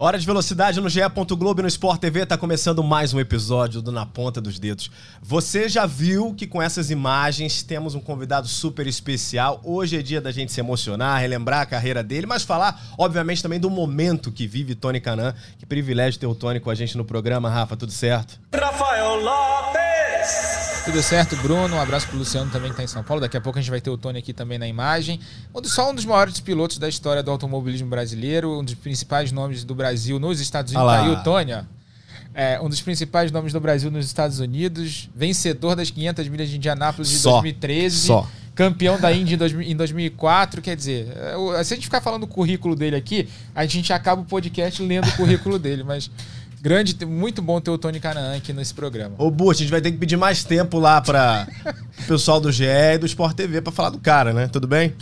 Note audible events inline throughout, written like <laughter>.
Hora de velocidade no GE. Globo e no Sport TV. Tá começando mais um episódio do Na Ponta dos Dedos. Você já viu que com essas imagens temos um convidado super especial. Hoje é dia da gente se emocionar, relembrar a carreira dele, mas falar, obviamente, também do momento que vive Tony Canan. Que privilégio ter o Tony com a gente no programa, Rafa. Tudo certo? Rafael Lopes! Tudo certo, Bruno. Um abraço pro Luciano também que está em São Paulo. Daqui a pouco a gente vai ter o Tony aqui também na imagem. Só um dos maiores pilotos da história do automobilismo brasileiro, um dos principais nomes do Brasil nos Estados Unidos. Tá aí o Tony, ó. É, um dos principais nomes do Brasil nos Estados Unidos, vencedor das 500 milhas de Indianápolis de 2013. Só campeão da Indy em 2004. Quer dizer, é, se a gente ficar falando o currículo dele aqui, a gente acaba o podcast lendo o currículo dele, mas Grande, muito bom ter o Tony Canaan aqui nesse programa. Ô, Bu, a gente vai ter que pedir mais tempo lá para o <laughs> pessoal do GE e do Sport TV para falar do cara, né? Tudo bem?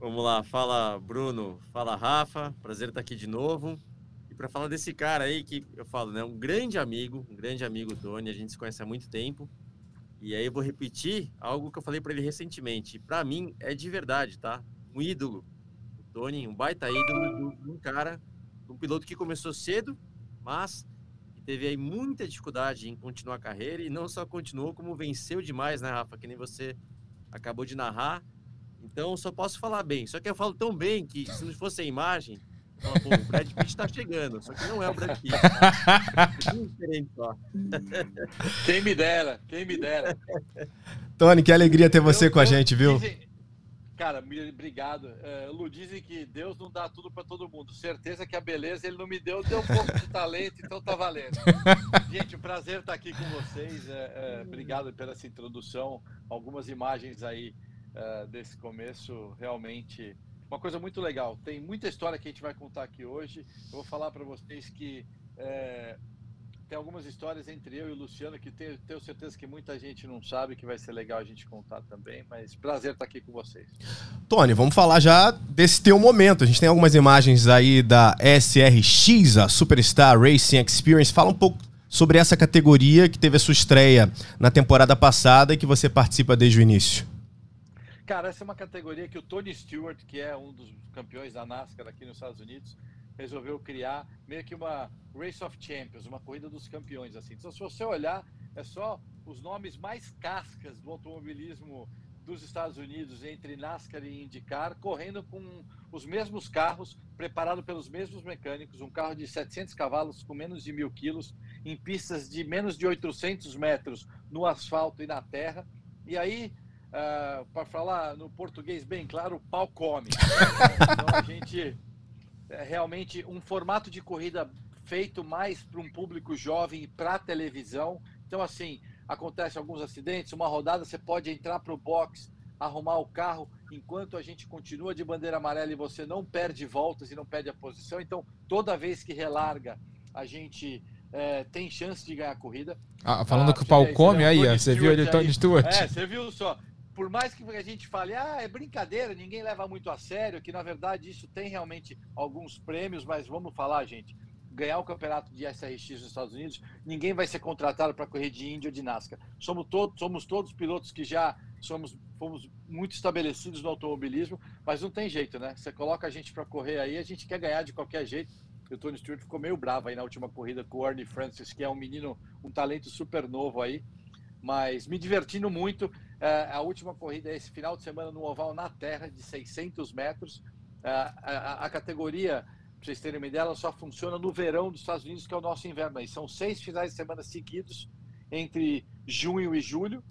Vamos lá, fala Bruno, fala Rafa, prazer estar aqui de novo. E para falar desse cara aí que eu falo, né, um grande amigo, um grande amigo Tony, a gente se conhece há muito tempo. E aí eu vou repetir algo que eu falei para ele recentemente. Para mim é de verdade, tá? Um ídolo. O Tony, um baita ídolo um cara um piloto que começou cedo, mas teve aí muita dificuldade em continuar a carreira e não só continuou, como venceu demais, né, Rafa? Que nem você acabou de narrar. Então, só posso falar bem. Só que eu falo tão bem que se não fosse a imagem, falo, Pô, o Brad Pitt está chegando. Só que não é o Brad Pitt. Tá? <laughs> diferente só. Quem me dera, quem me dera. Tony, que alegria ter você eu, com a gente, viu? Dizem, Cara, obrigado. É, Lu, dizem que Deus não dá tudo para todo mundo. Certeza que a beleza ele não me deu, deu um pouco de talento, então tá valendo. <laughs> Gente, um prazer estar aqui com vocês. É, é, obrigado pela essa introdução. Algumas imagens aí desse começo, realmente uma coisa muito legal. Tem muita história que a gente vai contar aqui hoje. Eu vou falar para vocês que tem algumas histórias entre eu e o Luciano que tenho, tenho, certeza que muita gente não sabe, que vai ser legal a gente contar também, mas prazer estar aqui com vocês. Tony, vamos falar já desse teu momento. A gente tem algumas imagens aí da SRX, a Superstar Racing Experience. Fala um pouco sobre essa categoria que teve a sua estreia na temporada passada e que você participa desde o início. Cara, essa é uma categoria que o Tony Stewart, que é um dos campeões da NASCAR aqui nos Estados Unidos, resolveu criar meio que uma Race of Champions, uma corrida dos campeões, assim. Então, se você olhar, é só os nomes mais cascas do automobilismo dos Estados Unidos entre NASCAR e IndyCar, correndo com os mesmos carros, preparado pelos mesmos mecânicos, um carro de 700 cavalos com menos de mil quilos, em pistas de menos de 800 metros no asfalto e na terra. E aí, uh, ah, para falar no português bem claro, o pau come. <laughs> então a gente realmente um formato de corrida feito mais para um público jovem e para televisão. Então, assim, acontece alguns acidentes, uma rodada você pode entrar para o box, arrumar o carro, enquanto a gente continua de bandeira amarela e você não perde voltas e não perde a posição. Então, toda vez que relarga, a gente é, tem chance de ganhar a corrida. Ah, falando ah, que o pau come é aí, você viu ele Tony Stewart. É, você viu só por mais que a gente fale, ah, é brincadeira, ninguém leva muito a sério, que na verdade isso tem realmente alguns prêmios, mas vamos falar, gente, ganhar o campeonato de SRX nos Estados Unidos, ninguém vai ser contratado para correr de Índia ou de NASCAR. Somos, todos, somos todos pilotos que já somos fomos muito estabelecidos no automobilismo, mas não tem jeito, né? Você coloca a gente para correr aí, a gente quer ganhar de qualquer jeito. O Tony Stewart ficou meio bravo aí na última corrida com o Ernie Francis, que é um menino, um talento super novo aí, mas me divertindo muito. É, a última corrida é esse final de semana no oval na Terra, de 600 metros. É, a, a, categoria, para vocês terem uma ideia, ela só funciona no verão dos Estados Unidos, que é o nosso inverno. Aí são seis finais de semana seguidos entre junho e julho.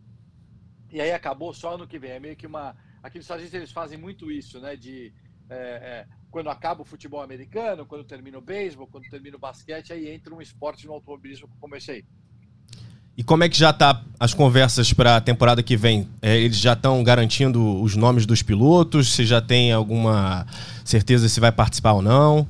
E aí acabou só ano que vem. É meio que uma. Aqui nos Estados Unidos eles fazem muito isso, né? De é, é, quando acaba o futebol americano, quando termina o beisebol, quando termina o basquete, aí entra um esporte no automobilismo como esse aí. E como é que já tá as conversas para a temporada que vem? É, eles já estão garantindo os nomes dos pilotos? Você já tem alguma certeza se vai participar ou não?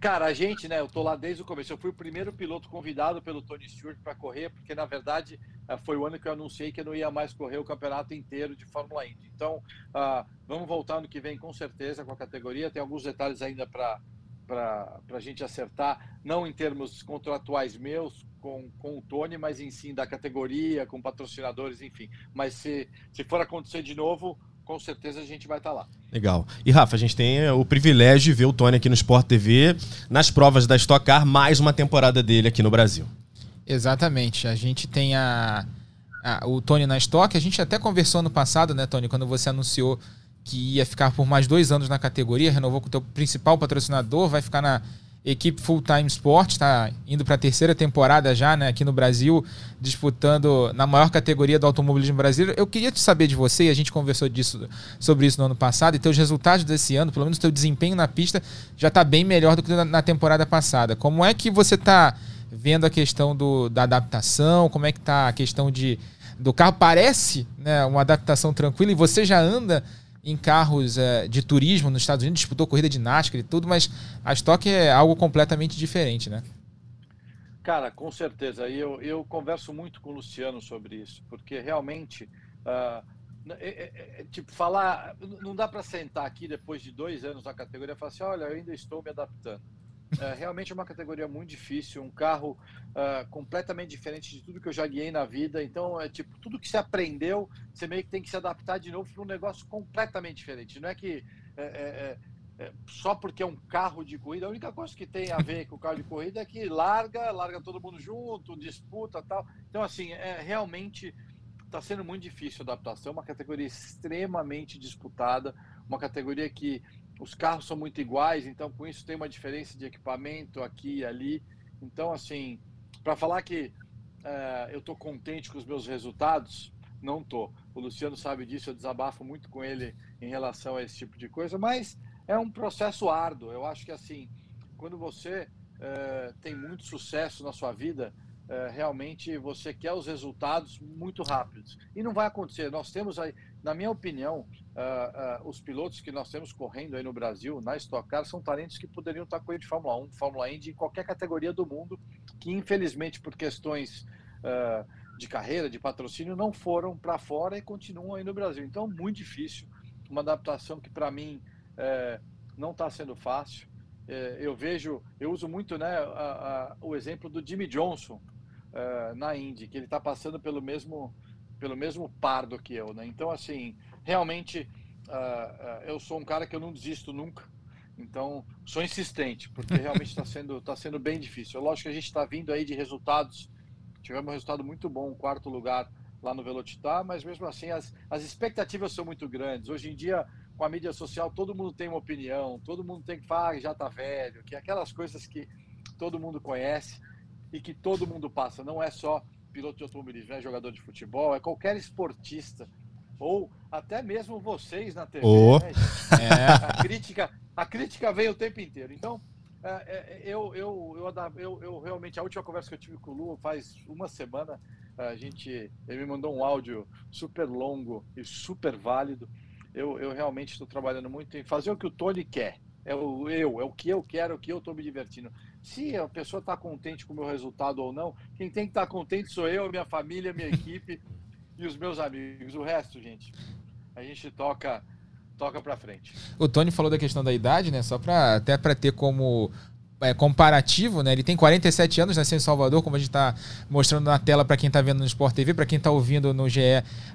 Cara, a gente, né, eu tô lá desde o começo. Eu fui o primeiro piloto convidado pelo Tony Stewart para correr, porque na verdade uh, foi o ano que eu anunciei que eu não ia mais correr o campeonato inteiro de Fórmula Indy. Então, uh, vamos voltar no que vem com certeza com a categoria. Tem alguns detalhes ainda para para a gente acertar, não em termos contratuais meus com, com o Tony, mas em sim da categoria, com patrocinadores, enfim. Mas se, se for acontecer de novo, com certeza a gente vai estar tá lá. Legal. E Rafa, a gente tem eh, o privilégio de ver o Tony aqui no Sport TV, nas provas da Stock Car, mais uma temporada dele aqui no Brasil. Exatamente. A gente tem a, a, o Tony na Stock. A gente até conversou no passado, né, Tony, quando você anunciou que ia ficar por mais dois anos na categoria, renovou com o teu principal patrocinador, vai ficar na equipe Full Time Sport, está indo para a terceira temporada já, né, aqui no Brasil, disputando na maior categoria do automobilismo brasileiro. Eu queria te saber de você, e a gente conversou disso, sobre isso no ano passado, e teus resultados desse ano, pelo menos teu desempenho na pista, já está bem melhor do que na temporada passada. Como é que você está vendo a questão do, da adaptação? Como é que está a questão de do carro? Parece né, uma adaptação tranquila e você já anda em carros é, de turismo nos Estados Unidos, disputou corrida de NASCAR e tudo, mas a Stock é algo completamente diferente, né? Cara, com certeza. Eu, eu converso muito com o Luciano sobre isso, porque realmente, uh, é, é, tipo, falar, não dá para sentar aqui depois de dois anos na categoria e falar assim, olha, eu ainda estou me adaptando. É, realmente é uma categoria muito difícil, um carro uh, completamente diferente de tudo que eu já guiei na vida. Então, é tipo, tudo que você aprendeu, você meio que tem que se adaptar de novo para um negócio completamente diferente. Não é que é, é, é, é, só porque é um carro de corrida, a única coisa que tem a ver com o carro de corrida é que larga, larga todo mundo junto, disputa tal. Então, assim, é realmente está sendo muito difícil a adaptação, uma categoria extremamente disputada, uma categoria que os carros são muito iguais, então com isso tem uma diferença de equipamento aqui e ali. Então, assim, para falar que uh, eu estou contente com os meus resultados, não estou. O Luciano sabe disso, eu desabafo muito com ele em relação a esse tipo de coisa, mas é um processo árduo. Eu acho que, assim, quando você uh, tem muito sucesso na sua vida, uh, realmente você quer os resultados muito rápidos. E não vai acontecer. Nós temos aí, na minha opinião, uh, uh, os pilotos que nós temos correndo aí no Brasil, na Stock Car, são talentos que poderiam estar correndo de Fórmula 1, Fórmula Indy, em qualquer categoria do mundo, que infelizmente por questões uh, de carreira, de patrocínio, não foram para fora e continuam aí no Brasil. Então, muito difícil, uma adaptação que para mim eh, não está sendo fácil. Eh, eu vejo, eu uso muito né, o exemplo do Jimmy Johnson eh, na Indy, que ele está passando pelo mesmo pelo mesmo pardo que eu, né? Então, assim, realmente uh, uh, eu sou um cara que eu não desisto nunca. Então, sou insistente, porque realmente está sendo, <laughs> tá sendo bem difícil. Lógico que a gente está vindo aí de resultados, tivemos um resultado muito bom, um quarto lugar lá no Velocitar, mas mesmo assim as, as expectativas são muito grandes. Hoje em dia, com a mídia social, todo mundo tem uma opinião, todo mundo tem que falar, ah, já está velho, que é aquelas coisas que todo mundo conhece e que todo mundo passa, não é só piloto de automobilismo, é jogador de futebol, é qualquer esportista, ou até mesmo vocês na TV. Oh. Né, é. a, crítica, a crítica vem o tempo inteiro. Então, é, é, eu, eu, eu, eu, eu, realmente, a última conversa que eu tive com o Lu faz uma semana, a gente, ele me mandou um áudio super longo e super válido. Eu, eu realmente estou trabalhando muito em fazer o que o Tony quer. É o eu, é o que eu quero, é o que eu estou me divertindo. Se a pessoa está contente com o meu resultado ou não, quem tem que estar tá contente sou eu, minha família, minha equipe <laughs> e os meus amigos. O resto, gente, a gente toca toca para frente. O Tony falou da questão da idade, né? Só para até para ter como é, comparativo, né? Ele tem 47 anos, nasceu em Salvador, como a gente está mostrando na tela para quem está vendo no Sport TV, para quem está ouvindo no GE,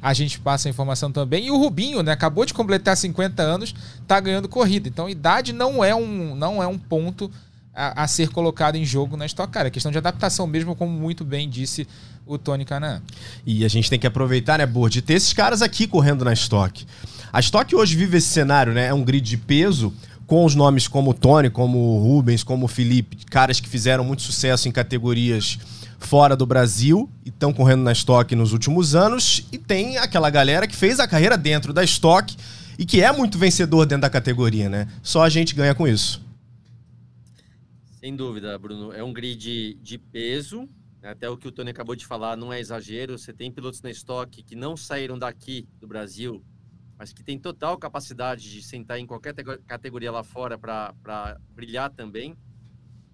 a gente passa a informação também. E o Rubinho, né? Acabou de completar 50 anos, está ganhando corrida. Então, idade não é um, não é um ponto a, a, ser colocado em jogo na Stock Car. É questão de adaptação mesmo, como muito bem disse o Tony Canan. E a gente tem que aproveitar, né, Bord, de ter esses caras aqui correndo na Stock. A Stock hoje vive esse cenário, né? É um grid de peso com os nomes como Tony, como Rubens, como Felipe, caras que fizeram muito sucesso em categorias fora do Brasil e estão correndo na Stock nos últimos anos. E tem aquela galera que fez a carreira dentro da Stock e que é muito vencedor dentro da categoria, né? Só a gente ganha com isso. Sem dúvida, Bruno. É um grid de peso. Até o que o Tony acabou de falar não é exagero. Você tem pilotos na estoque que não saíram daqui do Brasil, mas que tem total capacidade de sentar em qualquer categoria lá fora para brilhar também.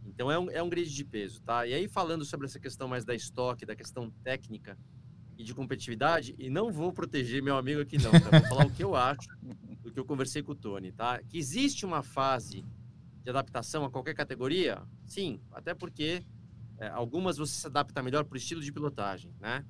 Então é um, é um grid de peso, tá? E aí falando sobre essa questão mais da estoque, da questão técnica, e de competitividade, e não vou proteger meu amigo aqui não, tá? vou falar o que eu acho do que eu conversei com o Tony, tá? Que existe uma fase de adaptação a qualquer categoria? Sim, até porque é, algumas você se adapta melhor para o estilo de pilotagem, né?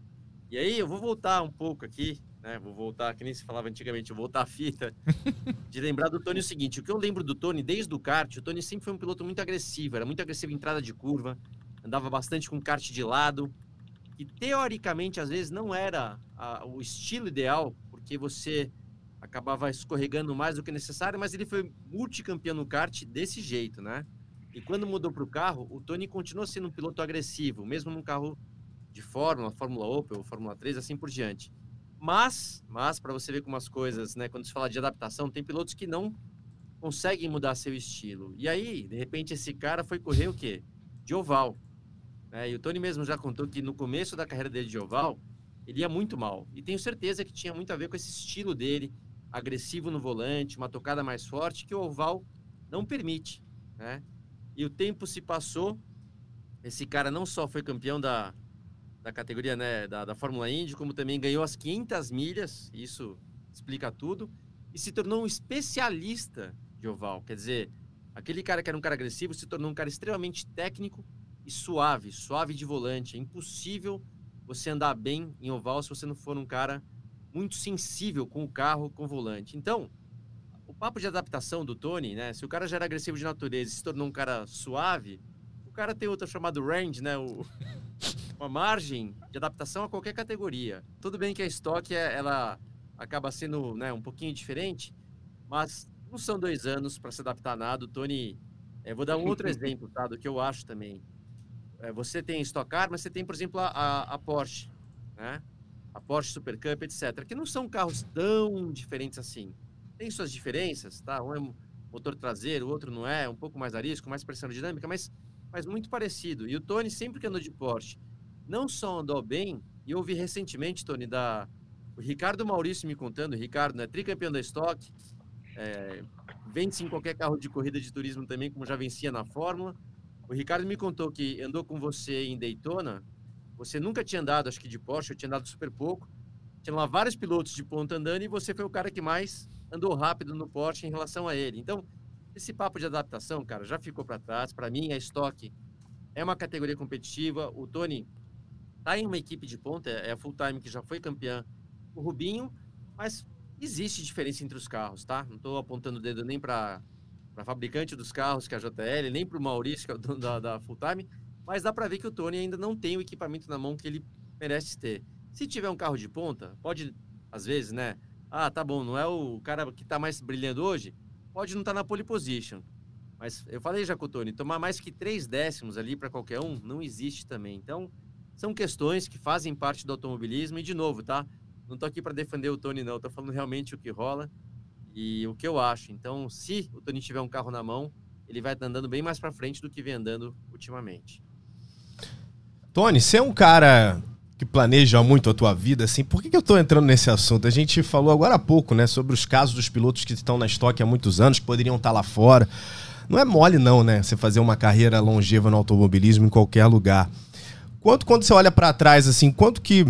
E aí eu vou voltar um pouco aqui, né? Vou voltar, que nem se falava antigamente, vou voltar a fita, <laughs> de lembrar do Tony o seguinte, o que eu lembro do Tony desde o kart, o Tony sempre foi um piloto muito agressivo, era muito agressivo em entrada de curva, andava bastante com kart de lado, que teoricamente às vezes não era a, o estilo ideal, porque você acabava escorregando mais do que necessário, mas ele foi multicampeão no kart desse jeito, né? E quando mudou para o carro, o Tony continuou sendo um piloto agressivo, mesmo num carro de Fórmula, Fórmula Opel, Fórmula 3, assim por diante. Mas, mas para você ver como as coisas, né, quando se fala de adaptação, tem pilotos que não conseguem mudar seu estilo. E aí, de repente, esse cara foi correr o quê? De oval. É, e o Tony mesmo já contou que no começo da carreira dele de oval, ele ia muito mal. E tenho certeza que tinha muito a ver com esse estilo dele, agressivo no volante, uma tocada mais forte, que o oval não permite. Né? E o tempo se passou, esse cara não só foi campeão da, da categoria né, da, da Fórmula Indy, como também ganhou as 500 milhas, isso explica tudo, e se tornou um especialista de oval. Quer dizer, aquele cara que era um cara agressivo se tornou um cara extremamente técnico e suave, suave de volante. É impossível você andar bem em oval se você não for um cara muito sensível com o carro, com o volante. Então, o papo de adaptação do Tony, né? Se o cara já era agressivo de natureza e se tornou um cara suave, o cara tem outro chamado range, né? O, <laughs> uma margem de adaptação a qualquer categoria. Tudo bem que a estoque ela acaba sendo né, um pouquinho diferente, mas não são dois anos para se adaptar a nada. O Tony, eu eh, vou dar um outro <laughs> exemplo, tá? Do que eu acho também. É, você tem Stock Car, mas você tem, por exemplo, a, a Porsche, né? A Porsche Super Cup, etc. Que não são carros tão diferentes assim. Tem suas diferenças, tá? Um é motor traseiro, o outro não é, um pouco mais arisco, mais pressão dinâmica, mas, mas muito parecido. E o Tony sempre que andou de Porsche, não só andou bem, e eu ouvi recentemente, Tony, da o Ricardo Maurício me contando, Ricardo, né, tricampeão da Stock, é, vence em qualquer carro de corrida de turismo também, como já vencia na Fórmula, o Ricardo me contou que andou com você em Daytona. Você nunca tinha andado, acho que de Porsche, eu tinha andado super pouco. Tinha lá vários pilotos de ponta andando e você foi o cara que mais andou rápido no Porsche em relação a ele. Então, esse papo de adaptação, cara, já ficou para trás. Para mim, a Stock é uma categoria competitiva. O Tony tá em uma equipe de ponta, é a Full Time que já foi campeã. O Rubinho, mas existe diferença entre os carros, tá? Não estou apontando o dedo nem para para fabricante dos carros, que é a JL, nem para o Maurício, que é o dono da, da Full Time, mas dá para ver que o Tony ainda não tem o equipamento na mão que ele merece ter. Se tiver um carro de ponta, pode, às vezes, né? Ah, tá bom, não é o cara que está mais brilhando hoje, pode não estar tá na pole position. Mas eu falei já com o Tony, tomar mais que três décimos ali para qualquer um não existe também. Então, são questões que fazem parte do automobilismo. E, de novo, tá? Não tô aqui para defender o Tony, não. Tô falando realmente o que rola e o que eu acho. Então, se o Tony tiver um carro na mão, ele vai andando bem mais para frente do que vem andando ultimamente. Tony, você é um cara que planeja muito a tua vida, assim, por que, que eu estou entrando nesse assunto? A gente falou agora há pouco, né, sobre os casos dos pilotos que estão na estoque há muitos anos, que poderiam estar lá fora. Não é mole não, né, você fazer uma carreira longeva no automobilismo em qualquer lugar. Quanto quando você olha para trás, assim, quanto que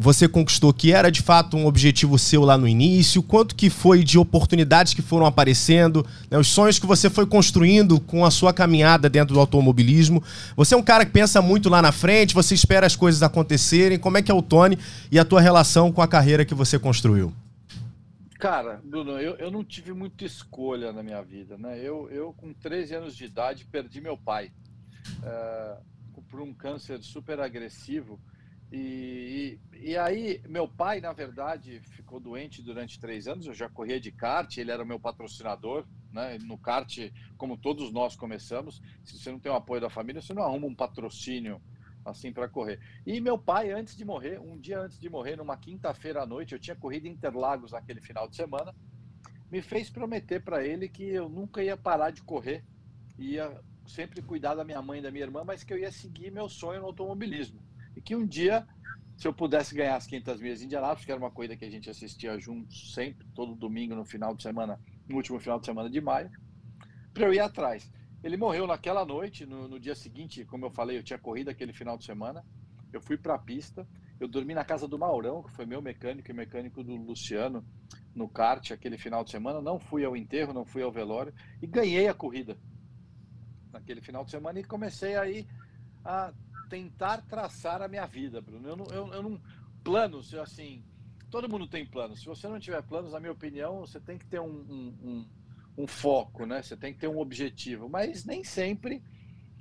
você conquistou, que era de fato um objetivo seu lá no início? Quanto que foi de oportunidades que foram aparecendo, né, os sonhos que você foi construindo com a sua caminhada dentro do automobilismo? Você é um cara que pensa muito lá na frente, você espera as coisas acontecerem. Como é que é o Tony e a tua relação com a carreira que você construiu? Cara, Bruno, eu, eu não tive muita escolha na minha vida, né? Eu, eu com 13 anos de idade, perdi meu pai é, por um câncer super agressivo. E, e, aí, meu pai, na verdade, ficou doente durante três anos. Eu já corria de kart, ele era meu patrocinador. Né? No kart, como todos nós começamos, se você não tem o apoio da família, você não arruma um patrocínio assim para correr. E meu pai, antes de morrer, um dia antes de morrer, numa quinta-feira à noite, eu tinha corrido Interlagos naquele final de semana, me fez prometer para ele que eu nunca ia parar de correr, ia sempre cuidar da minha mãe e da minha irmã, mas que eu ia seguir meu sonho no automobilismo e que um dia, se eu pudesse ganhar as 500 milhas de Indianápolis, que era uma corrida que a gente assistia juntos sempre, todo domingo no final de semana, no último final de semana de maio, para eu ir atrás. Ele morreu naquela noite, no, no, dia seguinte, como eu falei, eu tinha corrido aquele final de semana, eu fui para a pista Eu dormi na casa do Maurão, que foi meu mecânico e mecânico do Luciano no kart aquele final de semana. Não fui ao enterro, não fui ao velório e ganhei a corrida naquele final de semana e comecei aí a tentar traçar a minha vida, Bruno. Eu não, eu, eu não planos, assim, todo mundo tem planos. Se você não tiver planos, na minha opinião, você tem que ter um, um, um, um foco, né? Você tem que ter um objetivo, mas nem sempre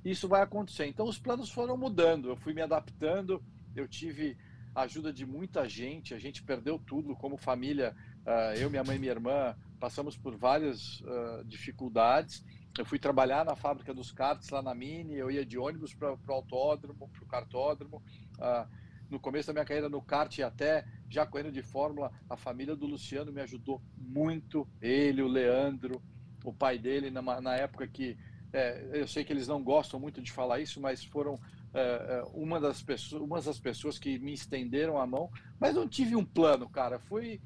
isso vai acontecer. Então os planos foram mudando, eu fui me adaptando, eu tive ajuda de muita gente, a gente perdeu tudo como família, uh, eu, minha mãe e minha irmã passamos por várias uh, dificuldades. Eu fui trabalhar na fábrica dos karts lá na Mini, eu ia de ônibus para o autódromo, para o cartódromo. Uh, no começo da minha carreira no kart e até já correndo de Fórmula, a família do Luciano me ajudou muito. Ele, o Leandro, o pai dele, na, na época que é, eu sei que eles não gostam muito de falar isso, mas foram é, é, uma, das pessoas, uma das pessoas que me estenderam a mão. Mas não tive um plano, cara. Fui,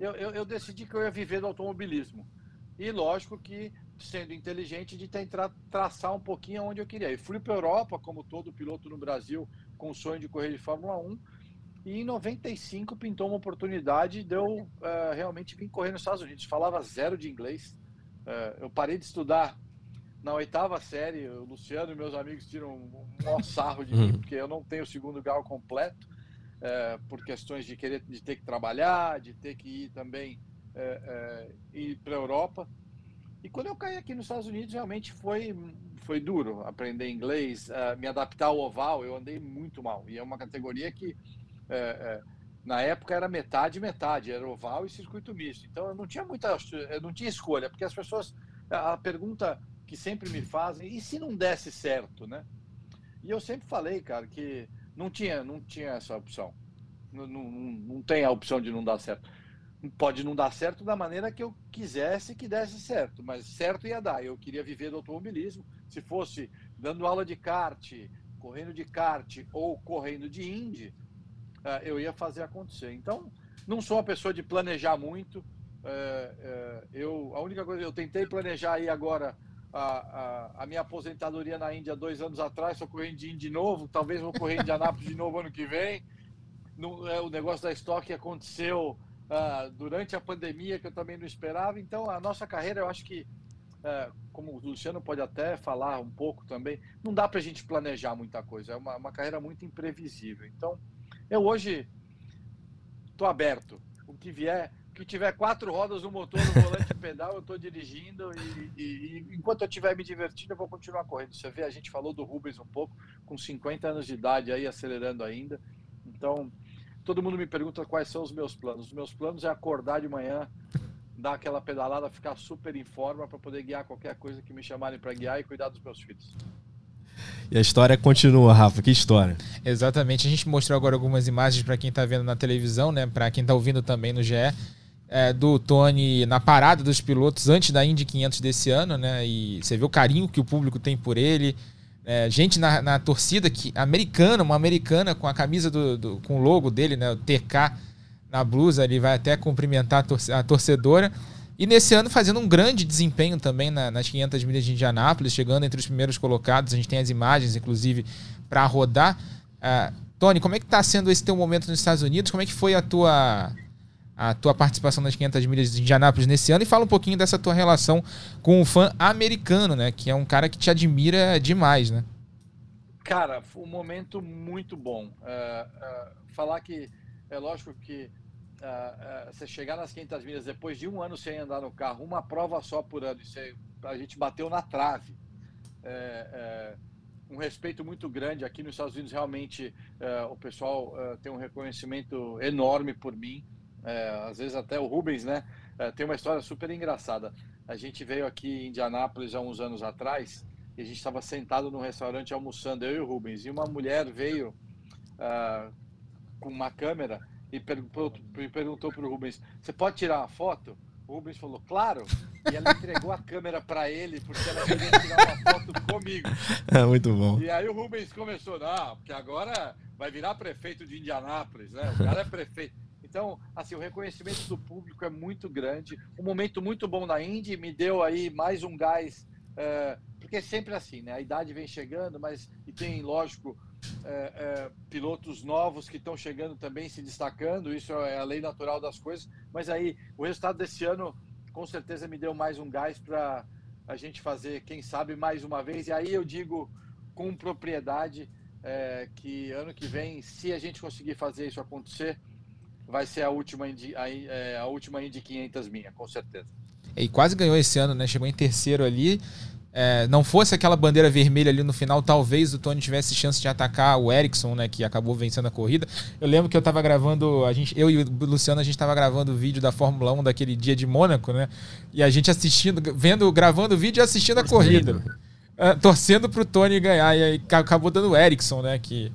eu, eu, eu decidi que eu ia viver do automobilismo. E lógico que sendo inteligente de tentar traçar um pouquinho onde eu queria. E fui para a Europa, como todo piloto no Brasil, com o sonho de correr de Fórmula 1. E em 95 pintou uma oportunidade de eu uh, realmente vir correr nos Estados Unidos. Falava zero de inglês. Uh, eu parei de estudar na oitava série, o Luciano e meus amigos tiram um maior sarro de mim, uhum. porque eu não tenho o segundo grau completo, é, por questões de querer de ter que trabalhar, de ter que ir também ir para a Europa. E quando eu caí aqui nos Estados Unidos, realmente foi, foi duro aprender inglês, me adaptar ao oval. Eu andei muito mal. E é uma categoria que, na época, era metade metade, era oval e circuito misto. Então eu não tinha muita, eu não tinha escolha, porque as pessoas. A pergunta que sempre me fazem, e se não desse certo, né? E eu sempre falei, cara, que não tinha, não tinha essa opção. Não, não, não tem a opção de não dar certo. Pode não dar certo da maneira que eu quisesse que desse certo, mas certo ia dar. Eu queria viver do automobilismo. Se fosse dando aula de kart, correndo de kart ou correndo de Indy, eh, eu ia fazer acontecer. Então, não sou uma pessoa de planejar muito. Eh, eh, eu, a única coisa, eu tentei planejar aí agora a, a, a, minha aposentadoria na Índia dois anos atrás, estou correndo de Índia de novo, talvez vou correr em Indianápolis de novo ano que vem. No, é, o negócio da estoque aconteceu uh, durante a pandemia, que eu também não esperava. Então, a nossa carreira, eu acho que, uh, como o Luciano pode até falar um pouco também, não dá para a gente planejar muita coisa. É uma, uma carreira muito imprevisível. Então, eu hoje estou aberto. O que vier, que tiver quatro rodas no motor, no volante e pedal, eu estou dirigindo e, e, e, enquanto eu estiver me divertindo, eu vou continuar correndo. Você vê, a gente falou do Rubens um pouco, com 50 anos de idade aí, acelerando ainda. Então, todo mundo me pergunta quais são os meus planos. Os meus planos é acordar de manhã, dar aquela pedalada, ficar super em forma para poder guiar qualquer coisa que me chamarem para guiar e cuidar dos meus filhos. E a história continua, Rafa. Que história. Exatamente. A gente mostrou agora algumas imagens para quem está vendo na televisão, né? Para quem está ouvindo também no GE é, do Tony na parada dos pilotos antes da Indy 500 desse ano, né? E você vê o carinho que o público tem por ele. É, gente na, na, torcida que americana, uma americana com a camisa do, do, com o logo dele, né? O TK na blusa, ele vai até cumprimentar a, torce, a torcedora. E nesse ano fazendo um grande desempenho também na, nas 500 milhas de Indianápolis, chegando entre os primeiros colocados. A gente tem as imagens, inclusive, para rodar. Uh, Tony, como é que está sendo esse teu momento nos Estados Unidos? Como é que foi a tua a tua participação nas 500 milhas de Indianápolis nesse ano e fala um pouquinho dessa tua relação com o fã americano, né? Que é um cara que te admira demais, né? Cara, foi um momento muito bom. Uh, uh, falar que é lógico que uh, você chegar nas 500 milhas depois de um ano sem andar no carro, uma prova só por ano, isso aí, a gente bateu na trave. Um respeito muito grande aqui nos Estados Unidos. Realmente, o pessoal tem um reconhecimento enorme por mim. É, às vezes até o Rubens, né? É, tem uma história super engraçada. A gente veio aqui em Indianápolis há uns anos atrás e a gente estava sentado num restaurante almoçando, eu e o Rubens, e uma mulher veio uh, com uma câmera e perguntou, para o Rubens: Você pode tirar uma foto? O Rubens falou: Claro. E ela entregou a câmera para ele porque ela queria tirar uma foto comigo. É muito bom. E aí o Rubens começou: Não, porque agora vai virar prefeito de Indianápolis, né? O cara é prefeito. Então, assim, o reconhecimento do público é muito grande. Um momento muito bom na Indy me deu aí mais um gás, é, porque é sempre assim, né? A idade vem chegando, mas e tem, lógico, é, pilotos novos que estão chegando também se destacando, isso é a lei natural das coisas. Mas aí, o resultado desse ano, com certeza, me deu mais um gás para a gente fazer, quem sabe, mais uma vez. E aí eu digo com propriedade é, que ano que vem, se a gente conseguir fazer isso acontecer, vai ser a última Indy, a, é, a última Indy 500 minha, com certeza. E quase ganhou esse ano, né? Chegou em terceiro ali é, não fosse aquela bandeira vermelha ali no final, talvez o Tony tivesse chance de atacar o Ericsson, né, que acabou vencendo a corrida. Eu lembro que eu tava gravando, a gente, eu e o Luciano, a gente tava gravando o vídeo da Fórmula 1 daquele dia de Mônaco, né? E a gente assistindo, vendo, gravando o vídeo e assistindo a corrida. É, torcendo pro Tony ganhar. E aí acabou dando o Ericsson, né? Que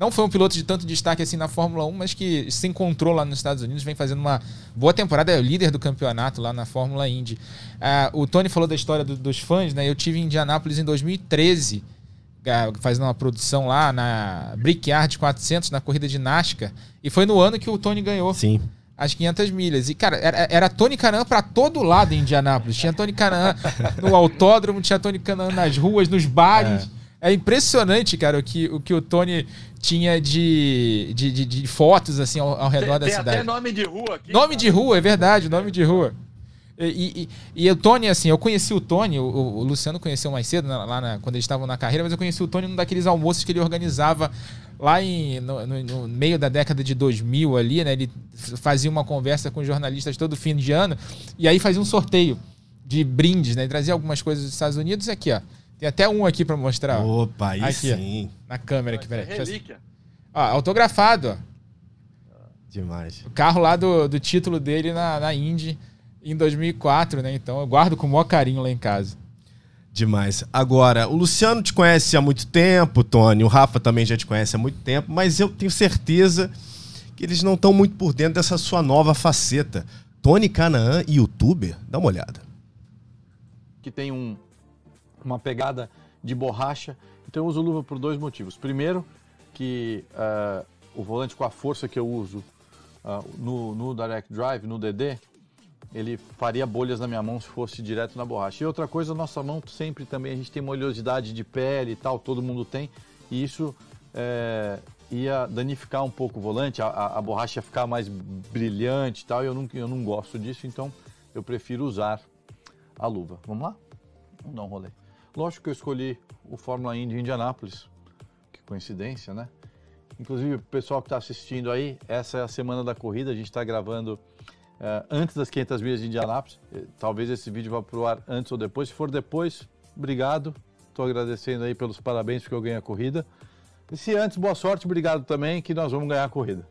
não foi um piloto de tanto destaque assim na Fórmula 1, mas que se encontrou lá nos Estados Unidos, vem fazendo uma boa temporada, é o líder do campeonato lá na Fórmula Indy. Uh, o Tony falou da história do, dos fãs, né? Eu tive em Indianápolis em 2013, uh, fazendo uma produção lá na Brickyard 400, na corrida de NASCAR, e foi no ano que o Tony ganhou. Sim as 500 milhas. E, cara, era, era Tony Canan para todo lado em Indianápolis. Tinha Tony Canan no autódromo, tinha Tony Canan nas ruas, nos bares. É. É impressionante, cara, o que o, que o Tony tinha de, de, de, de fotos assim ao, ao redor tem, da tem cidade. Até nome de rua aqui. Nome cara. de rua, é verdade, nome de rua. E, e, e, o Tony, assim, eu conheci o Tony, o, o Luciano conheceu mais cedo, lá na, quando eles estavam na carreira, mas eu conheci o Tony num daqueles almoços que ele organizava lá em, no, no, no, meio da década de 2000 ali, né? Ele fazia uma conversa com jornalistas todo fim de ano e aí fazia um sorteio de brindes, né? Ele trazia algumas coisas dos Estados Unidos aqui, ó. Tem até um aqui para mostrar. Opa, aí aqui, sim. Ó, na câmera aqui, peraí. Relíquia. Ó, autografado, ó. Demais. O carro lá do, do título dele na, na Indy em 2004, né? Então eu guardo com o maior carinho lá em casa. Demais. Agora, o Luciano te conhece há muito tempo, Tony. O Rafa também já te conhece há muito tempo, mas eu tenho certeza que eles não estão muito por dentro dessa sua nova faceta. Tony Canaan, youtuber? Dá uma olhada. Que tem um, uma pegada de borracha. Então eu uso luva por dois motivos. Primeiro, que uh, o volante com a força que eu uso uh, no, no Direct Drive, no DD, ele faria bolhas na minha mão se fosse direto na borracha. E outra coisa, nossa mão sempre também, a gente tem uma oleosidade de pele e tal, todo mundo tem, e isso é, ia danificar um pouco o volante, a, a, a, borracha ia ficar mais brilhante e tal, e eu não, eu não gosto disso, então eu prefiro usar a luva. Vamos lá? Vamos dar um rolê. Lógico que eu escolhi o Fórmula Indy Indianápolis. Que coincidência, né? Inclusive, o pessoal que está assistindo aí, essa é a semana da corrida, a gente está gravando uh, antes das 500 milhas de Indianápolis. Eh, talvez esse vídeo vá para o ar antes ou depois. Se for depois, obrigado. Estou agradecendo aí pelos parabéns porque eu ganhei a corrida. E se antes, boa sorte, obrigado também, que nós vamos ganhar a corrida.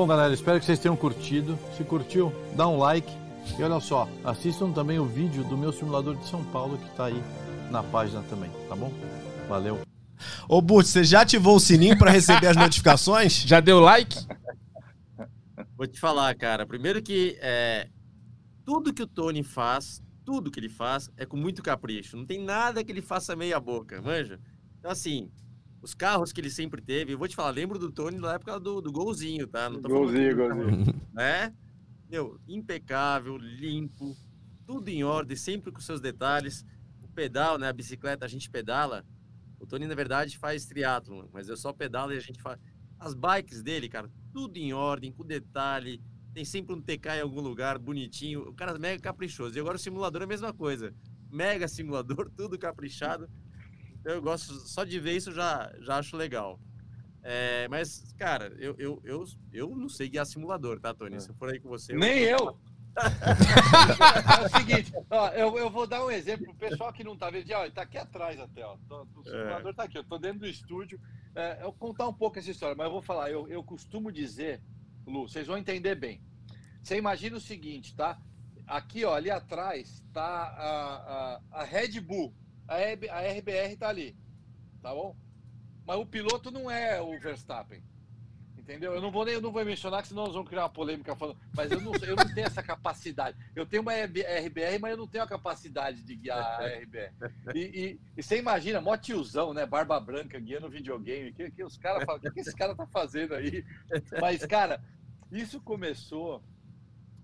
Bom, galera, espero que vocês tenham curtido. Se curtiu, dá um like. E olha só, assistam também o vídeo do meu simulador de São Paulo que está aí na página também, tá bom? Valeu. Ô, Burt, você já ativou o sininho para receber as <laughs> notificações? Já deu like? Vou te falar, cara. Primeiro que é, tudo que o Tony faz, tudo que ele faz é com muito capricho. Não tem nada que ele faça meia boca, manja? Então, assim, os carros que ele sempre teve. Eu vou te falar, lembro do Tony na época do, do golzinho, tá? Não tô golzinho, golzinho. Né? Meu, impecável, limpo, tudo em ordem, sempre com seus detalhes. O pedal, né? A bicicleta, a gente pedala. O Tony, na verdade, faz triatlon, mas eu só pedalo e a gente faz. As bikes dele, cara, tudo em ordem, com detalhe. Tem sempre um TK em algum lugar, bonitinho. O cara é mega caprichoso. E agora o simulador é a mesma coisa. Mega simulador, <laughs> tudo caprichado. Eu gosto, só de ver isso já, já acho legal. É, mas, cara, eu, eu, eu, eu não sei guiar simulador, tá, Tony? É. Se eu for aí com você. Nem eu! eu. <laughs> é o seguinte, ó, eu, eu vou dar um exemplo pro pessoal que não tá vendo. Ó, tá aqui atrás até, ó. O simulador é. tá aqui, eu tô dentro do estúdio. É, eu vou contar um pouco essa história, mas eu vou falar. Eu, eu costumo dizer, Lu, vocês vão entender bem. Você imagina o seguinte, tá? aqui, ó, ali atrás, tá a, a, a Red Bull. A, a RBR tá ali. Tá bom? Mas o piloto não é o Verstappen. Entendeu? Eu não vou nem eu não vou mencionar, senão nós vamos criar uma polêmica falando. Mas eu não, eu não tenho essa capacidade. Eu tenho uma RBR, mas eu não tenho a capacidade de guiar a RBR. E, e, e você imagina, mó tiozão, né? Barba branca guiando videogame. Que, que os caras falam, o que, que esse cara tá fazendo aí? Mas, cara, isso começou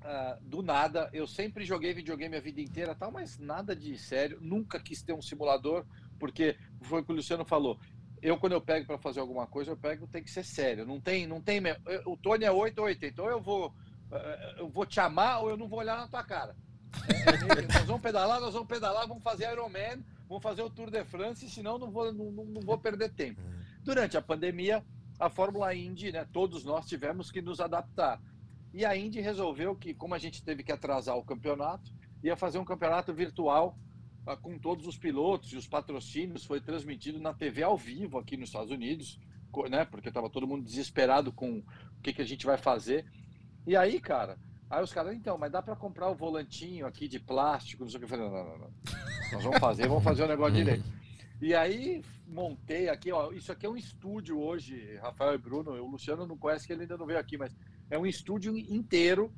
uh, do nada. Eu sempre joguei videogame a vida inteira, tal, mas nada de sério. Nunca quis ter um simulador, porque foi o que o Luciano falou eu quando eu pego para fazer alguma coisa, eu pego tem que ser sério. Não tem, não tem. O Tony é 8 ou 80. Então eu vou, eh, eu vou te amar ou eu não vou olhar na tua cara. É, é, nós vamos pedalar, nós vamos pedalar, vamos fazer Ironman, vamos fazer o Tour de France, senão não vou, não, não vou perder tempo. Durante a pandemia, a Fórmula Indy, né, todos nós tivemos que nos adaptar. E a Indy resolveu que, como a gente teve que atrasar o campeonato, ia fazer um campeonato virtual ah, com todos os pilotos e os patrocínios, foi transmitido na TV ao vivo aqui nos Estados Unidos, né? Porque estava todo mundo desesperado com o que, que a gente vai fazer. E aí, cara, aí os caras, então, mas dá para comprar o volantinho aqui de plástico, não sei o que. Eu falei, não, não, não. Nós vamos fazer, vamos fazer o negócio direito. E aí montei aqui, ó, isso aqui é um estúdio hoje, Rafael e Bruno, o Luciano não conhece que ele ainda não veio aqui, mas é um estúdio inteiro.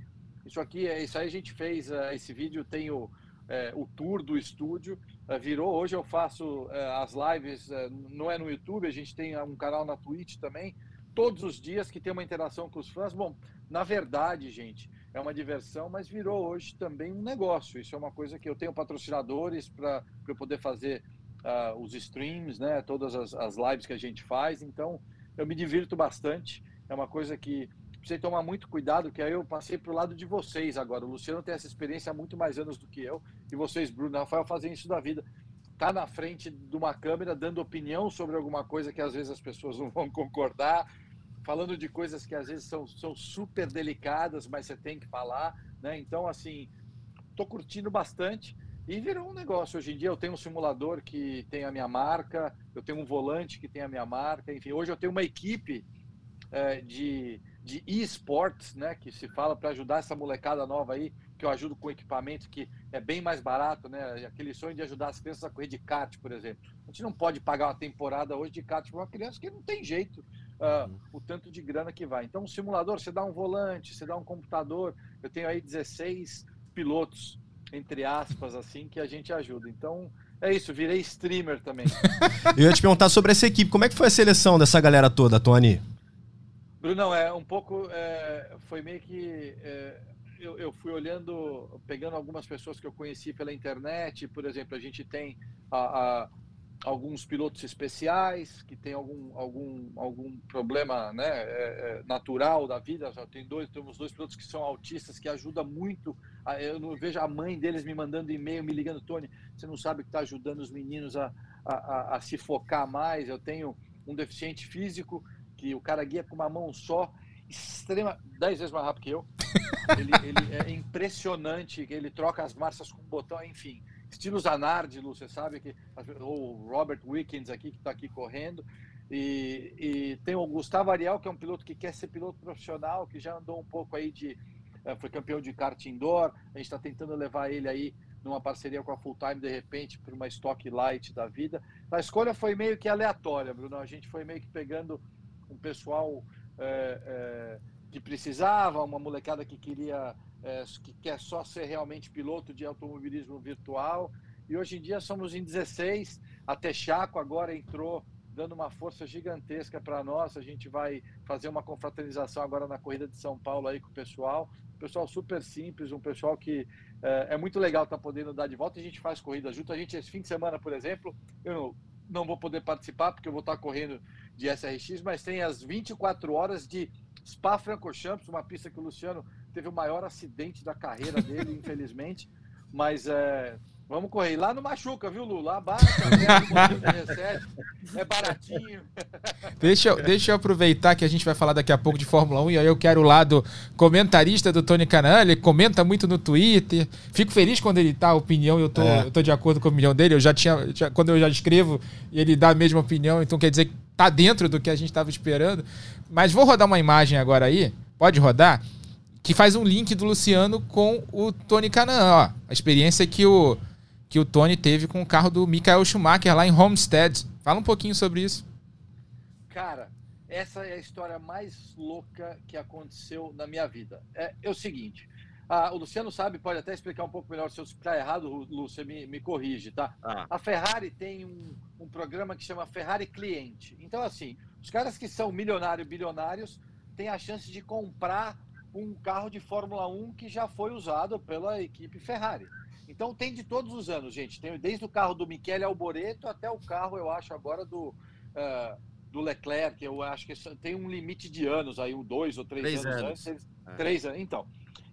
Isso aqui, é isso aí a gente fez, uh, esse vídeo tem o, é, o tour do estúdio. É, virou, hoje eu faço as lives, não é no YouTube, a gente tem um canal na Twitch também, todos os dias que tem uma interação com os fãs. Bom, na verdade, gente, é uma diversão, mas virou hoje também um negócio. Isso é uma coisa que eu tenho patrocinadores para eu poder fazer uh, os streams, né? Todas as, as lives que a gente faz. Então, eu me divirto bastante. É uma coisa que precisei tomar muito cuidado, que aí eu passei para o lado de vocês agora. O Luciano tem essa experiência há muito mais anos do que eu, e vocês, Bruno e Rafael, fazem isso da vida. Tá na frente de uma câmera dando opinião sobre alguma coisa que às vezes as pessoas não vão concordar, falando de coisas que às vezes são, são super delicadas, mas você tem que falar, né? Então, assim, tô curtindo bastante. E virou um negócio. Hoje em dia eu tenho um simulador que tem a minha marca, eu tenho um volante que tem a minha marca, enfim, hoje eu tenho uma equipe é, de de esportes, né, que se fala para ajudar essa molecada nova aí, que eu ajudo com equipamento que é bem mais barato, né? Aquele sonho de ajudar as crianças a correr de kart, por exemplo. A gente não pode pagar uma temporada hoje de kart para uma criança que não tem jeito uh, o tanto de grana que vai. Então, um simulador, você dá um volante, você dá um computador. Eu tenho aí 16 pilotos, entre aspas, assim, que a gente ajuda. Então, é isso, virei streamer também. <laughs> eu ia te perguntar sobre essa equipe. Como é que foi a seleção dessa galera toda, Tony? Brunão, é um pouco. É, foi meio que. É, eu, eu, fui olhando, pegando algumas pessoas que eu conheci pela internet. Por exemplo, a gente tem a, a, alguns pilotos especiais que tem algum, algum, algum problema né, é, é natural da vida. Já tem dois, temos dois pilotos que são autistas que ajudam muito. A, eu não vejo a mãe deles me mandando e-mail, me ligando, Tony. Você não sabe que está ajudando os meninos a, a, a se focar mais. Eu tenho um deficiente físico que o cara guia com uma mão só, extrema, dez vezes mais rápido que eu. <laughs> Ele, ele é impressionante, ele troca as marchas com o botão, enfim. Estilo Zanardi, Lu, você sabe que o Robert Wickens aqui que está aqui correndo. E, e, tem o Gustavo Ariel, que é um piloto que quer ser piloto profissional, que já andou um pouco aí de. Eh, foi campeão de kart indoor. A gente está tentando levar ele aí numa parceria com a Full Time, de repente, para uma Stock Light da vida. A escolha foi meio que aleatória, Bruno. A gente foi meio que pegando um pessoal é, é, que precisava, uma molecada que queria, é, que quer só ser realmente piloto de automobilismo virtual. E hoje em dia somos em 16, até Chaco agora entrou dando uma força gigantesca para nós. A gente vai fazer uma confraternização agora na corrida de São Paulo aí com o pessoal. Um pessoal super simples, um pessoal que é, é muito legal estar tá podendo dar de volta. A gente faz corrida junto. A gente, esse fim de semana, por exemplo, eu não vou poder participar porque eu vou estar correndo de SRX, mas tem as 24 horas de Spa-Francorchamps, uma pista que o Luciano teve o maior acidente da carreira dele, <laughs> infelizmente. Mas é, Vamos correr. Lá no Machuca, viu, Lu? Lá baixa, é baratinho. <laughs> Deixa eu, deixa eu aproveitar que a gente vai falar daqui a pouco de Fórmula 1 e aí eu quero o lado comentarista do Tony Canan. Ele comenta muito no Twitter. Fico feliz quando ele tá a opinião, eu tô, é. eu tô de acordo com a opinião dele. Eu já tinha, já, quando eu já escrevo e ele dá a mesma opinião, então quer dizer que tá dentro do que a gente estava esperando. Mas vou rodar uma imagem agora aí. Pode rodar? que faz um link do Luciano com o Tony Canan, ó. A experiência que o, que o Tony teve com o carro do Michael Schumacher lá em Homestead. Fala um pouquinho sobre isso. Cara, essa é a história mais louca que aconteceu na minha vida. É, é o seguinte, ah, o Luciano sabe, pode até explicar um pouco melhor se eu está errado, Lúcio, me, me corrige, tá? Ah. A Ferrari tem um, um programa que chama Ferrari Cliente. Então, assim, os caras que são milionários, bilionários, têm a chance de comprar um carro de Fórmula 1 que já foi usado pela equipe Ferrari. Então tem de todos os anos, gente. Tem desde o carro do Michele Alboreto até o carro, eu acho, agora do, uh, do Leclerc, eu acho que tem um limite de anos aí, um dois ou três, Três anos, anos. antes. Eles, É. Três anos. Então.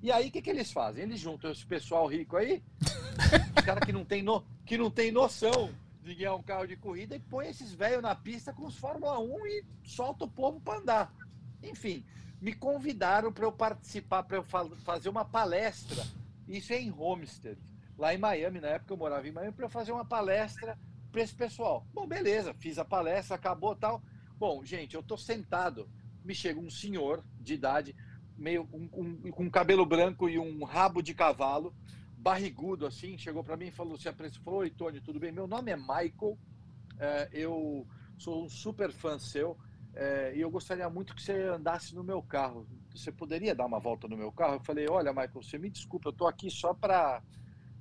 E aí, o que, que eles fazem? Eles juntam esse pessoal rico aí, <laughs> os caras que, não tem no, que não tem noção de ganhar um carro de corrida, e põe esses velhos na pista com os Fórmula 1 e solta o povo para andar. Enfim, me convidaram para eu participar, para eu fa- fazer uma palestra. Isso é em Homestead, lá em Miami. Na época eu morava em Miami, para eu fazer uma palestra para esse pessoal. Bom, beleza, fiz a palestra, acabou tal. Bom, gente, eu tô sentado, me chega um senhor de idade, meio um- um- com cabelo branco e um rabo de cavalo, barrigudo assim, chegou para mim e falou, se apresentou, falou, oi Tony, tudo bem? Meu nome é Michael, é, eu sou um super fã seu é, e eu gostaria muito que você andasse no meu carro. Você poderia dar uma volta no meu carro? Eu falei, olha Michael, você me desculpa, eu tô aqui só para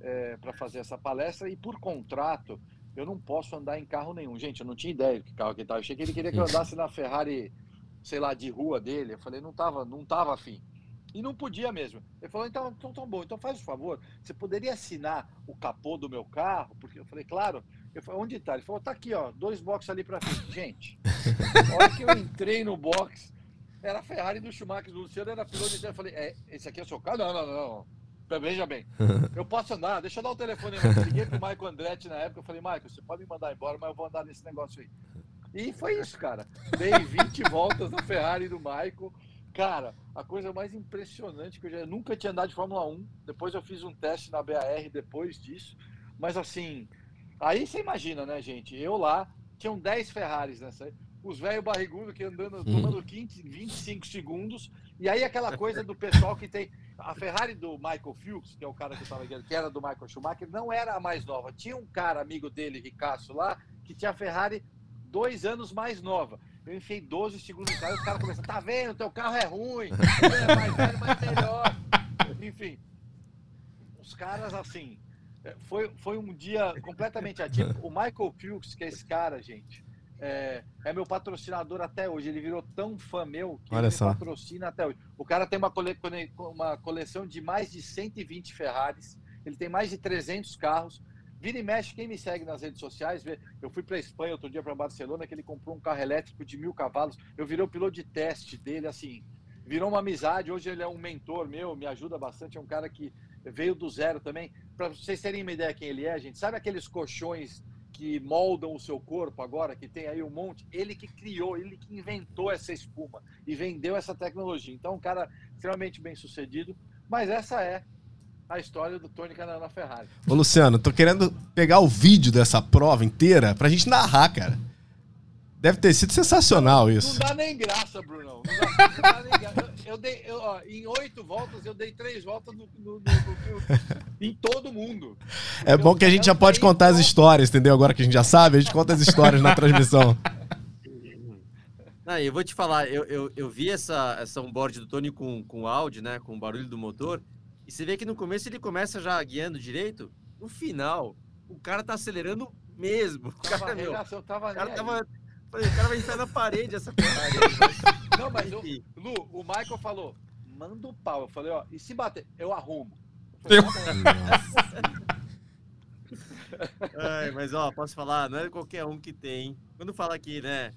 é, para fazer essa palestra e por contrato eu não posso andar em carro nenhum. Gente, eu não tinha ideia de que carro que ele tava. Eu achei que ele queria que eu andasse na Ferrari, sei lá, de rua dele. Eu falei, não tava, não tava afim. E não podia mesmo. Ele falou, então, então tá bom, então faz o favor, você poderia assinar o capô do meu carro? Porque eu falei, claro. Eu falei, onde tá? Ele falou, tá aqui, ó, dois boxes ali pra frente. Gente, a hora que eu entrei no box, era a Ferrari do Schumacher, do Luciano era piloto. Eu falei, é, esse aqui é o seu carro? Não, não, não. Veja bem, <laughs> eu posso andar, deixa eu dar o telefone. Eu liguei pro Michael Andretti na época, eu falei, Michael, você pode me mandar embora, mas eu vou andar nesse negócio aí. E foi isso, cara. Dei 20 <laughs> voltas na Ferrari do Michael. Cara, a coisa mais impressionante que eu já eu nunca tinha andado de Fórmula 1. Depois eu fiz um teste na BAR depois disso. Mas assim, aí você imagina, né, gente? Eu lá, tinham 10 Ferraris nessa. Os velhos barrigudos que andando, tomando 15, 25 segundos. E aí aquela coisa do pessoal que tem. A Ferrari do Michael Fuchs, que é o cara que eu tava que era do Michael Schumacher, não era a mais nova. Tinha um cara, amigo dele, Ricasso, lá, que tinha a Ferrari dois anos mais nova. Eu enfiei 12 segundos no carro e os caras começaram, tá vendo? Teu carro é ruim, é mais velho, mais melhor. Enfim, os caras assim. é, Foi, foi um dia completamente atípico. O Michael Fuchs, que é esse cara, gente, é, é meu patrocinador até hoje. Ele virou tão fã meu que Olha ele só. me patrocina até hoje. O cara tem uma, cole- uma coleção de mais de 120 Ferraris. Ele tem mais de 300 carros. Vira e mexe, quem me segue nas redes sociais, vê, eu fui para Espanha outro dia para Barcelona, que ele comprou um carro elétrico de mil cavalos. Eu virei o piloto de teste dele, assim, virou uma amizade. Hoje ele é um mentor meu, me ajuda bastante. É um cara que veio do zero também. Para vocês terem uma ideia quem ele é, gente, sabe aqueles colchões que moldam o seu corpo agora, que tem aí um monte? Ele que criou, ele que inventou essa espuma e vendeu essa tecnologia. Então, um cara extremamente bem sucedido. Mas essa é a história do Tony na Ferrari. Ô, Luciano, tô querendo pegar o vídeo dessa prova inteira pra gente narrar, cara. Deve ter sido sensacional isso. Não dá nem graça, Brunão. Não dá, não dá nem graça. Eu, eu dei, eu, ó, em oito voltas, eu dei três voltas no, no- no- no- em todo mundo. É bom que a gente já pode contar as histórias, entendeu? Agora que a gente já sabe, a gente conta as histórias na transmissão. <laughs> Não, eu vou te falar, eu, eu, eu vi essa, essa onboard do Tony com, com áudio, né? Com o barulho do motor. E você vê que no começo ele começa já guiando direito. No final, o cara tá acelerando mesmo. <laughs> O Tava, cara, meu, arregaçando, eu tava o cara tava. falei, O cara vai enfiar na parede essa aí, Não, mas, o. Lu, o Michael falou, manda o pau. Eu falei, ó, e se bater? Eu arrumo. Eu falei, tá. <laughs> Ai, mas ó, posso falar, não é qualquer um que tem. Quando fala aqui, né?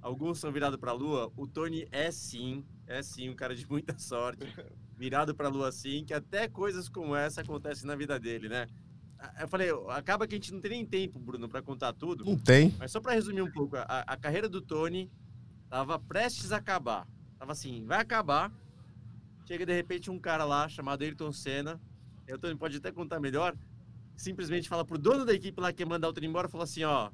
Alguns são virados pra lua, o Tony é sim, é sim um cara de muita sorte. Virado pra lua sim, que até coisas como essa acontecem na vida dele, né? Eu falei, acaba que a gente não tem nem tempo, Bruno, pra contar tudo. Não tem. Mas só pra resumir um pouco, a, a carreira do Tony tava prestes a acabar. Tava assim, vai acabar. Chega de repente um cara lá chamado Ayrton Senna. E o Tony pode até contar melhor. Simplesmente fala pro dono da equipe lá que mandar o Tony embora, falou assim, ó,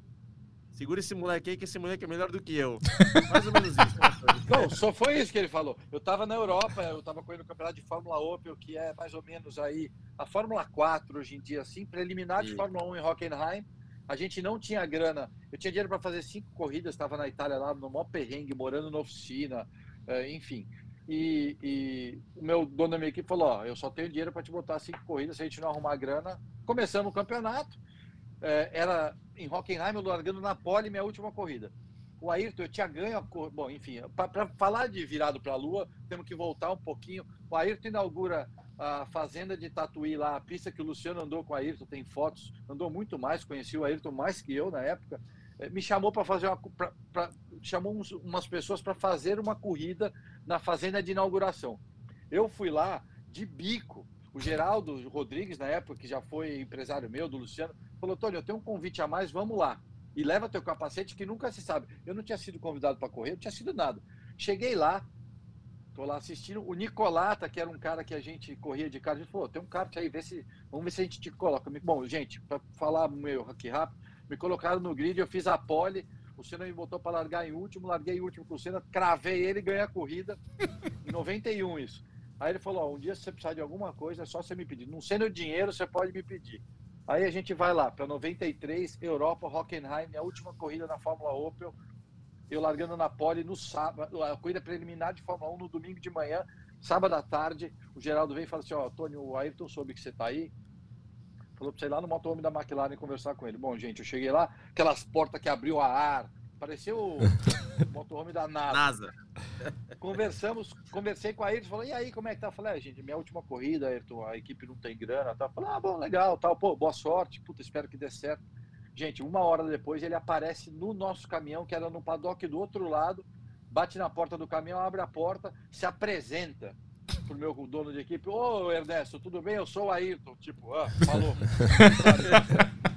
segura esse moleque aí, que esse moleque é melhor do que eu. <laughs> Mais ou menos isso. né, Não, só foi isso que ele falou. Eu estava na Europa, eu estava correndo o campeonato de Fórmula Opel, que é mais ou menos aí a Fórmula 4 hoje em dia, assim, preliminar de Sim. Fórmula 1 em Hockenheim. A gente não tinha grana. Eu tinha dinheiro para fazer cinco corridas, estava na Itália lá, no maior perrengue, morando na oficina, eh, enfim. E, e o meu dono da minha equipe falou: Ó, eu só tenho dinheiro para te botar cinco corridas, se a gente não arrumar grana. Começamos o campeonato. Eh, era em Hockenheim, eu largando na pole minha última corrida. O Ayrton, eu tinha ganho a cor... Bom, enfim, para falar de virado para a Lua, temos que voltar um pouquinho. O Ayrton inaugura a fazenda de Tatuí lá, a pista que o Luciano andou com o Ayrton, tem fotos, andou muito mais, conheci o Ayrton mais que eu na época. Eh, Me chamou para fazer uma. Pra, pra- chamou uns- umas pessoas para fazer uma corrida na fazenda de inauguração. Eu fui lá de bico. O Geraldo Rodrigues, na época, que já foi empresário meu, do Luciano, falou: Tony, eu tenho um convite a mais, vamos lá. E leva teu capacete que nunca se sabe. Eu não tinha sido convidado para correr, não tinha sido nada. Cheguei lá, tô lá assistindo. O Nicolata, que era um cara que a gente corria de kart, a gente falou: tem um kart aí, vê se, vamos ver se a gente te coloca. Bom, gente, para falar meu aqui rápido, me colocaram no grid, eu fiz a pole. O Senna me botou para largar em último, larguei em último com o Senna, cravei ele e ganhei a corrida. <laughs> Em 91, isso. Aí ele falou: ó, um dia se você precisar de alguma coisa, é só você me pedir. Não sendo dinheiro, você pode me pedir. Aí a gente vai lá para 93, Europa, Hockenheim, a última corrida na Fórmula Opel. Eu largando na pole no sábado, a corrida preliminar de Fórmula 1 no domingo de manhã, sábado à tarde. O Geraldo veio e falou assim: Ó, Tony, o Ayrton soube que você tá aí. Falou pra você ir lá no motorhome da McLaren conversar com ele. Bom, gente, eu cheguei lá, aquelas portas que abriu a ar, pareceu <laughs> motorhome da NASA. NASA. Conversamos, conversei com a Ayrton, falou, e aí, como é que tá? Eu falei, ah, gente, minha última corrida, Ayrton, a equipe não tem grana, tá? Falei, ah, bom, legal, tal, pô, boa sorte, puta, espero que dê certo. Gente, uma hora depois ele aparece no nosso caminhão, que era no paddock do outro lado, bate na porta do caminhão, abre a porta, se apresenta pro meu dono de equipe, ô Ernesto, tudo bem? Eu sou o Ayrton, tipo, ah, falou. <laughs>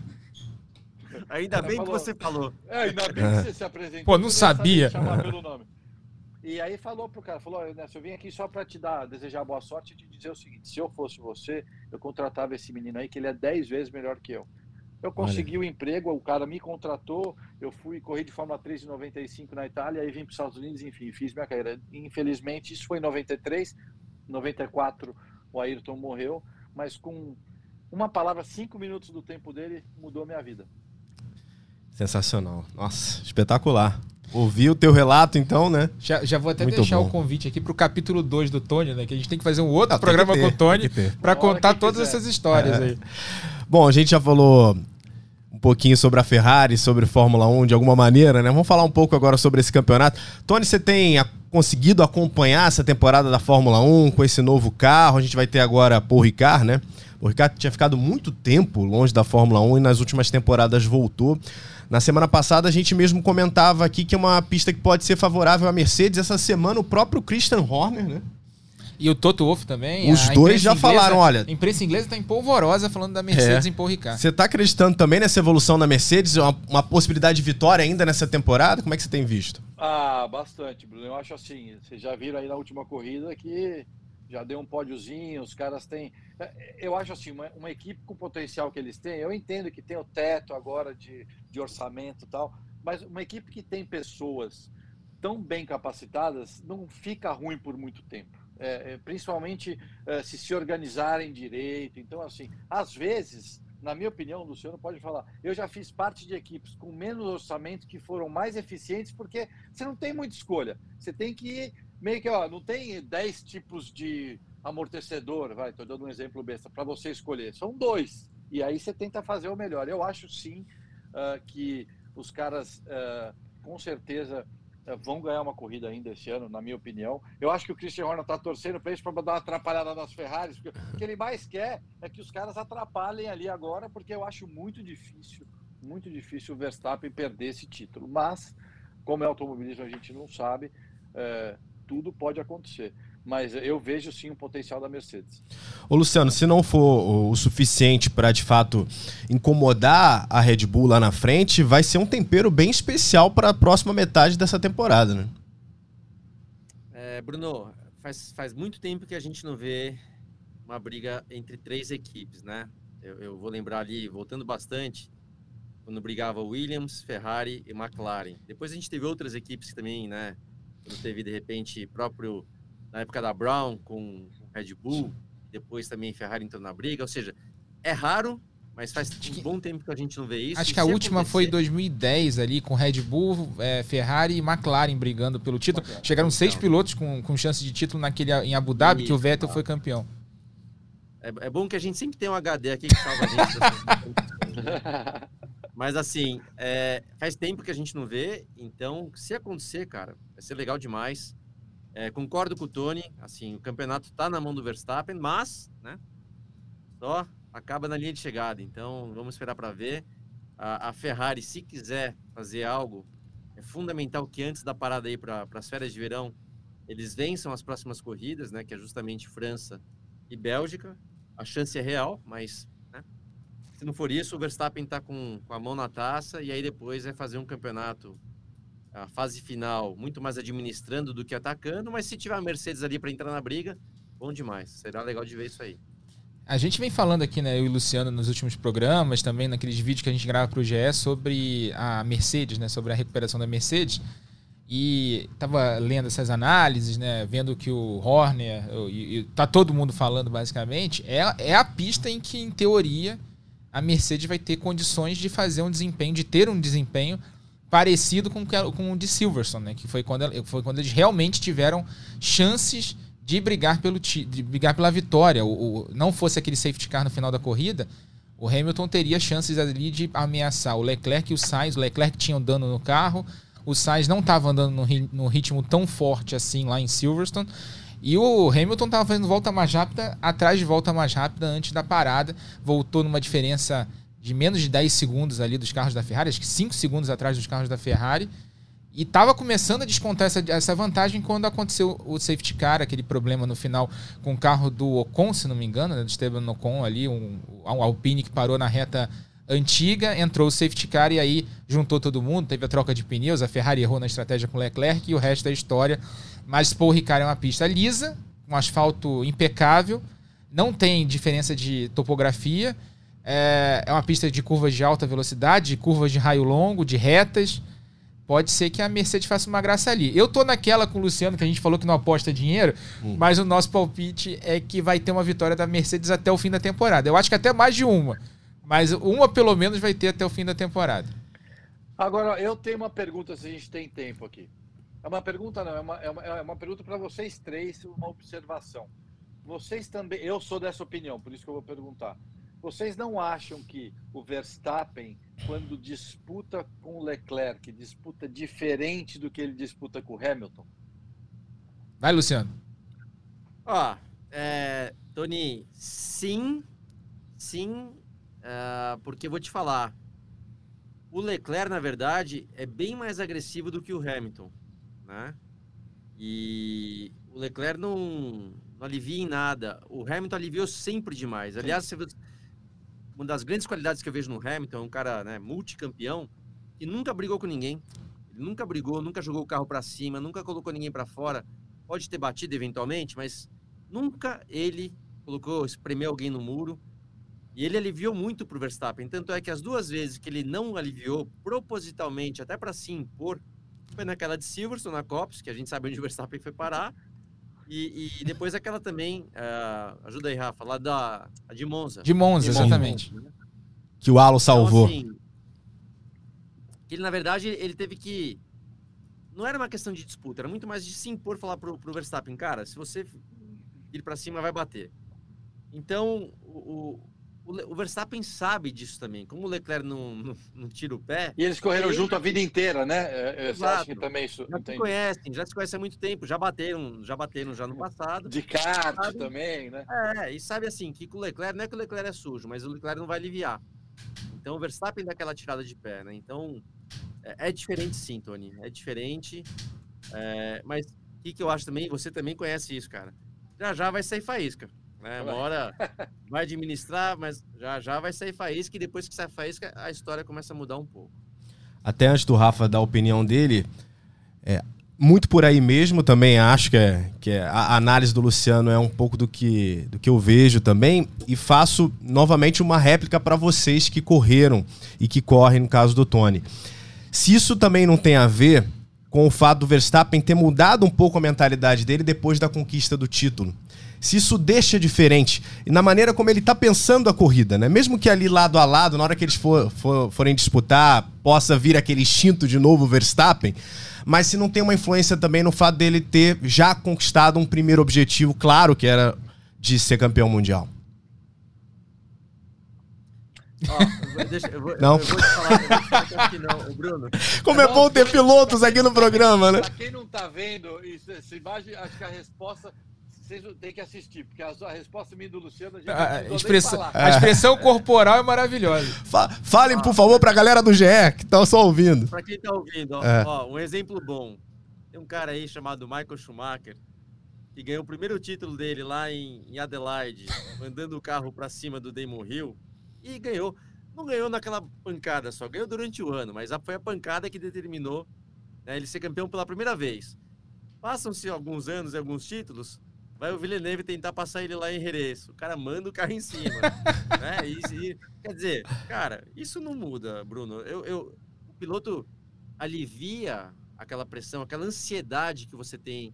Ainda Ela bem que falou- você falou. É, ainda bem que você se apresentou. Pô, não sabia. chamar pelo nome. E aí falou pro cara, falou, Ernesto, eu vim aqui só para te dar, desejar boa sorte e te dizer o seguinte, se eu fosse você, eu contratava esse menino aí, que ele é 10 vezes melhor que eu. Eu consegui o emprego, o cara me contratou, eu fui correr de Fórmula 3 em 95 na Itália, aí vim para os Estados Unidos, enfim, fiz minha carreira. Infelizmente, isso foi em 93, 94 o Ayrton morreu, mas com uma palavra, cinco minutos do tempo dele, mudou minha vida. Sensacional. Nossa, espetacular. Ouvi o teu relato, então, né? Já, já vou até Muito deixar bom. o convite aqui pro capítulo 2 do Tony, né? Que a gente tem que fazer um outro Ah, programa ter, com o Tony hora contar todas quiser. essas histórias É. aí. Bom, a gente já falou um pouquinho sobre a Ferrari, sobre Fórmula 1 de alguma maneira, né? Vamos falar um pouco agora sobre esse campeonato. Tony, você tem a- conseguido acompanhar essa temporada da Fórmula 1 com esse novo carro? A gente vai ter agora Paul Ricard, né? O Ricard tinha ficado muito tempo longe da Fórmula 1 e nas últimas temporadas voltou. Na semana passada a gente mesmo comentava aqui que é uma pista que pode ser favorável à Mercedes. Essa semana o próprio Christian Horner, né? E o Toto Wolff também. Os a dois já falaram, olha- A imprensa inglesa tá em polvorosa falando da Mercedes É. em Paul Ricard. Você tá acreditando também nessa evolução da Mercedes? Uma, uma possibilidade de vitória ainda nessa temporada? Como é que você tem visto? Ah, bastante, Bruno. Eu acho assim, vocês já viram aí na última corrida que já deu um pódiozinho, os caras têm. é, Eu acho assim, uma, uma equipe com o potencial que eles têm, eu entendo que tem o teto agora de, de orçamento e tal, mas uma equipe que tem pessoas tão bem capacitadas não fica ruim por muito tempo. É, é, principalmente é, se se organizarem direito. Então, assim, às vezes, na minha opinião, Luciano pode falar, eu já fiz parte de equipes com menos orçamento que foram mais eficientes, porque você não tem muita escolha. Você tem que ir meio que, ó, não tem 10 tipos de amortecedor, vai, tô dando um exemplo besta, para você escolher. São dois. E aí você tenta fazer o melhor. Eu acho sim ah, que os caras, ah, com certeza, ah, vão ganhar uma corrida ainda esse ano, na minha opinião. Eu acho que o Christian Horner está torcendo para isso, para dar uma atrapalhada nas Ferraris, porque o que ele mais quer é que os caras atrapalhem ali agora, porque eu acho muito difícil, muito difícil o Verstappen perder esse título. Mas, como é automobilismo, a gente não sabe, é, tudo pode acontecer. Mas eu vejo sim o potencial da Mercedes. Ô Luciano, se não for o, suficiente para de fato incomodar a Red Bull lá na frente, vai ser um tempero bem especial para a próxima metade dessa temporada, né? É, Bruno, faz, faz muito tempo que a gente não vê uma briga entre três equipes, né? Eu, eu vou lembrar ali, voltando bastante, quando brigava Williams, Ferrari e McLaren. Depois a gente teve outras equipes que também, né? Quando teve, de repente, próprio na época da Brown com Red Bull, depois também Ferrari entrou na briga. Ou seja, é raro, mas faz um bom tempo que a gente não vê isso. Acho que a última acontecer... foi 2010 ali, com Red Bull, é, Ferrari e McLaren brigando pelo título. Chegaram então. seis pilotos com, com chance de título naquele em Abu Dhabi, e... que o Vettel foi campeão. É, é, bom que a gente sempre tem um HD aqui que salva a gente. <laughs> Mas assim, é, faz tempo que a gente não vê, então se acontecer, cara, vai ser legal demais. É, concordo com o Tony, assim, o campeonato está na mão do Verstappen, mas, né, só acaba na linha de chegada. Então, vamos esperar para ver. A, a, Ferrari, se quiser fazer algo, é fundamental que antes da parada aí para as férias de verão, eles vençam as próximas corridas, né, que é justamente França e Bélgica. A chance é real, mas né, se não for isso, o Verstappen está com, com a mão na taça e aí depois é fazer um campeonato a fase final muito mais administrando do que atacando, mas se tiver a Mercedes ali para entrar na briga, bom demais. Será legal de ver isso aí. A gente vem falando aqui, né, eu e o Luciano, nos últimos programas, também naqueles vídeos que a gente grava para o GE, sobre a Mercedes, né, sobre a recuperação da Mercedes. E tava lendo essas análises, né, vendo que o Horner, e, e tá todo mundo falando basicamente, é, é a pista em que, em teoria, a Mercedes vai ter condições de fazer um desempenho, de ter um desempenho parecido com, com o de Silverstone, né? Que foi quando, foi quando eles realmente tiveram chances de brigar, pelo, de brigar pela vitória. O, o, não fosse aquele safety car no final da corrida, o Hamilton teria chances ali de ameaçar o Leclerc e o Sainz. O Leclerc tinha dano no carro, o Sainz não estava andando no, no, ritmo tão forte assim lá em Silverstone. E o Hamilton estava fazendo volta mais rápida, atrás de volta mais rápida antes da parada. Voltou numa diferença de menos de 10 segundos ali dos carros da Ferrari, acho que 5 segundos atrás dos carros da Ferrari. E estava começando a descontar essa, essa vantagem quando aconteceu o safety car, aquele problema no final com o carro do Ocon, se não me engano, né, do Esteban Ocon ali, um, um Alpine que parou na reta antiga, entrou o safety car e aí juntou todo mundo, teve a troca de pneus, a Ferrari errou na estratégia com o Leclerc e o resto é história. Mas Paul Ricard é uma pista lisa, um asfalto impecável, não tem diferença de topografia, é, é uma pista de curvas de alta velocidade, de curvas de raio longo, de retas. Pode ser que a Mercedes faça uma graça ali. Eu tô naquela com o Luciano, que a gente falou que não aposta dinheiro, hum. mas o nosso palpite é que vai ter uma vitória da Mercedes até o fim da temporada. Eu acho que até mais de uma. Mas uma pelo menos vai ter até o fim da temporada. Agora, eu tenho uma pergunta, se a gente tem tempo aqui. É uma pergunta, não, é uma, é uma, é uma pergunta para vocês três, uma observação. Vocês também, eu sou dessa opinião, por isso que eu vou perguntar. Vocês não acham que o Verstappen, quando disputa com o Leclerc, disputa diferente do que ele disputa com o Hamilton? Vai, Luciano. Ó, é, Tony, sim, sim, uh, porque vou te falar. O Leclerc, na verdade, é bem mais agressivo do que o Hamilton, né? E o Leclerc não, não alivia em nada. O Hamilton aliviou sempre demais. Aliás, você uma das grandes qualidades que eu vejo no Hamilton é um cara né, multicampeão que nunca brigou com ninguém. Ele nunca brigou, nunca jogou o carro para cima, nunca colocou ninguém para fora. Pode ter batido eventualmente, mas nunca ele colocou, espremeu alguém no muro. E ele aliviou muito para o Verstappen. Tanto é que as duas vezes que ele não aliviou propositalmente, até para se impor, foi naquela de Silverstone, na Copse, que a gente sabe onde o Verstappen foi parar. E, e depois aquela também, uh, ajuda aí, Rafa, lá da de Monza. De Monza, exatamente. Monza, né? Que o Alo salvou. Então, assim, ele, na verdade, ele teve que. Não era uma questão de disputa, era muito mais de se impor, falar pro, pro Verstappen, cara, se você ir para cima, vai bater. Então, o, o, Verstappen sabe disso também. Como o Leclerc não, não, não tira o pé. E eles correram ele... junto a vida inteira, né? É, é, Exato. que também isso. Já se conhecem, já se conhecem há muito tempo, já bateram, já bateram já no passado. De kart também, né? É, e sabe assim, que com o Leclerc, não é que o Leclerc é sujo, mas o Leclerc não vai aliviar. Então o Verstappen dá aquela tirada de pé, né? Então é, é diferente sim, Tony. É diferente. É, mas o que, que eu acho também, você também conhece isso, cara. Já já vai sair faísca. Né? Uma hora vai administrar, mas já já vai sair faísca e depois que sai faísca, a história começa a mudar um pouco. Até antes do Rafa dar a opinião dele, é, muito por aí mesmo, também acho que, é, que é, a análise do Luciano é um pouco do que, do que eu vejo também. E faço novamente uma réplica para vocês que correram e que correm no caso do Tony. Se isso também não tem a ver com o fato do Verstappen ter mudado um pouco a mentalidade dele depois da conquista do título se isso deixa diferente na maneira como ele está pensando a corrida, né? Mesmo que ali lado a lado, na hora que eles for, for, forem disputar, possa vir aquele instinto de novo Verstappen, mas se não tem uma influência também no fato dele ter já conquistado um primeiro objetivo, claro que era de ser campeão mundial. deixa, eu vou, não. Eu vou te falar, não, Bruno. Como é bom ter pilotos aqui no programa, né? Pra quem não tá vendo, isso, essa imagem, acho que a resposta vocês têm que assistir, porque a, a resposta minha do Luciano a gente a, não expressão, a expressão corporal é maravilhosa. Fa falem, por favor, pra galera do GE que estão só ouvindo. Pra quem tá ouvindo, ó, é. ó, um exemplo bom. Tem um cara aí chamado Michael Schumacher, que ganhou o primeiro título dele lá em, em Adelaide, mandando o carro para cima do Damon Hill, e ganhou. Não ganhou naquela pancada só, ganhou durante o ano, mas foi a pancada que determinou né, ele ser campeão pela primeira vez. Passam-se alguns anos e alguns títulos, vai o Villeneuve tentar passar ele lá em Jerez. O cara manda o carro em cima. <laughs> né? E, e, quer dizer, cara, isso não muda, Bruno. Eu, eu, o piloto alivia aquela pressão, aquela ansiedade que você tem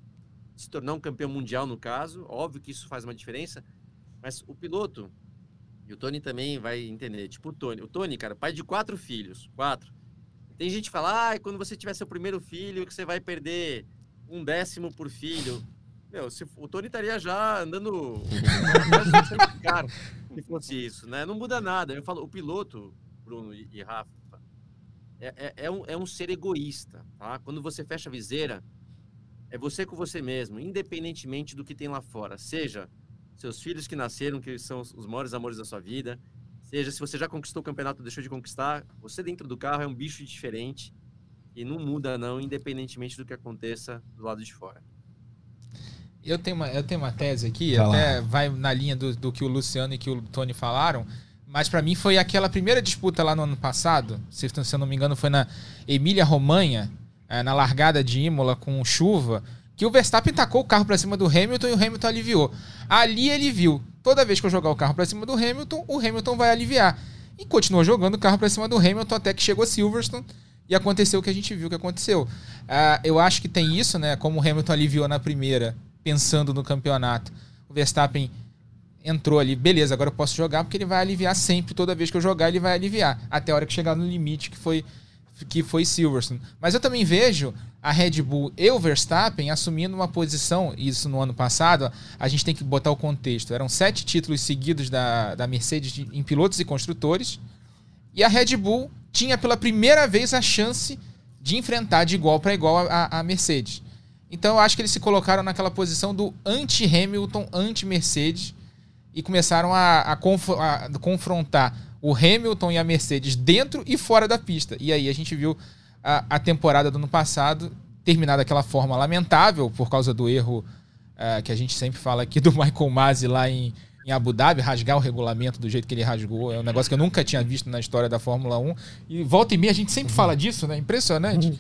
de se tornar um campeão mundial, no caso. Óbvio que isso faz uma diferença, mas o piloto, e o Tony também vai entender, tipo o Tony. O Tony, cara, pai de quatro filhos, quatro. Tem gente que fala, ah, quando você tiver seu primeiro filho, que você vai perder um décimo por filho. Meu, se, o Tony estaria já andando. <laughs> se fosse isso, né? Não muda nada. Eu falo, o piloto, Bruno e, e Rafa, é, é, é, um, é um ser egoísta, tá? Quando você fecha a viseira, é você com você mesmo, independentemente do que tem lá fora. Seja seus filhos que nasceram, que são os maiores amores da sua vida, seja se você já conquistou o campeonato, deixou de conquistar, você dentro do carro é um bicho diferente e não muda não, independentemente do que aconteça do lado de fora. Eu tenho uma, eu tenho uma tese aqui, vai até lá. vai na linha do, do que o Luciano e que o Tony falaram, mas para mim foi aquela primeira disputa lá no ano passado, se, se eu não me engano foi na Emília Romanha, é, na largada de Imola com chuva, que o Verstappen tacou o carro para cima do Hamilton e o Hamilton aliviou. Ali ele viu, toda vez que eu jogar o carro para cima do Hamilton, o Hamilton vai aliviar. E continuou jogando o carro para cima do Hamilton até que chegou a Silverstone e aconteceu o que a gente viu que aconteceu. Uh, eu acho que tem isso, né? Como o Hamilton aliviou na primeira, pensando no campeonato. O Verstappen entrou ali, beleza, agora eu posso jogar porque ele vai aliviar sempre, toda vez que eu jogar ele vai aliviar, até a hora que chegar no limite que foi que foi Silverstone. Mas eu também vejo a Red Bull e o Verstappen assumindo uma posição, isso no ano passado, a gente tem que botar o contexto. Eram sete títulos seguidos da, da Mercedes em pilotos e construtores, e a Red Bull tinha pela primeira vez a chance de enfrentar de igual para igual a, a Mercedes. Então eu acho que eles se colocaram naquela posição do anti-Hamilton, anti-Mercedes e começaram a, a, conf a, confrontar o Hamilton e a Mercedes dentro e fora da pista. E aí a gente viu a, a temporada do ano passado terminar daquela forma lamentável por causa do erro uh, que a gente sempre fala aqui do Michael Masi lá em, em Abu Dhabi, rasgar o regulamento do jeito que ele rasgou. É um negócio que eu nunca tinha visto na história da Fórmula 1. E volta e meia a gente sempre fala disso, né? Impressionante. Uhum.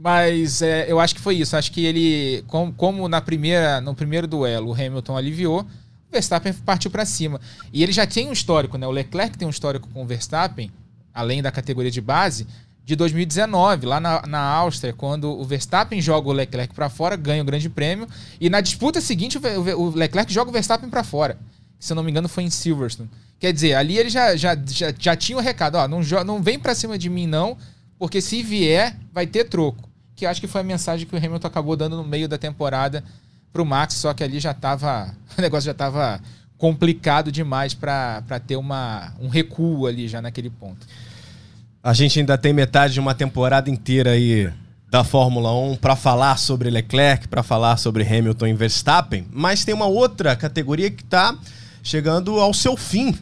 Mas é, eu acho que foi isso. Acho que ele, como, como, na primeira, no primeiro duelo o Hamilton aliviou, o Verstappen partiu para cima. E ele já tem um histórico, né? O Leclerc tem um histórico com o Verstappen, além da categoria de base, de 2019, lá na, na Áustria, quando o Verstappen joga o Leclerc para fora, ganha o Grande Prêmio, e na disputa seguinte o, o Leclerc joga o Verstappen para fora. Se eu não me engano, foi em Silverstone. Quer dizer, ali ele já, já, já, já tinha o recado: ó, não, não vem para cima de mim, não, porque se vier, vai ter troco que acho que foi a mensagem que o Hamilton acabou dando no meio da temporada para o Max, só que ali já estava. <laughs> O negócio já estava complicado demais para ter uma, um recuo ali já naquele ponto. A gente ainda tem metade de uma temporada inteira aí da Fórmula 1 para falar sobre Leclerc, para falar sobre Hamilton e Verstappen, mas tem uma outra categoria que está chegando ao seu fim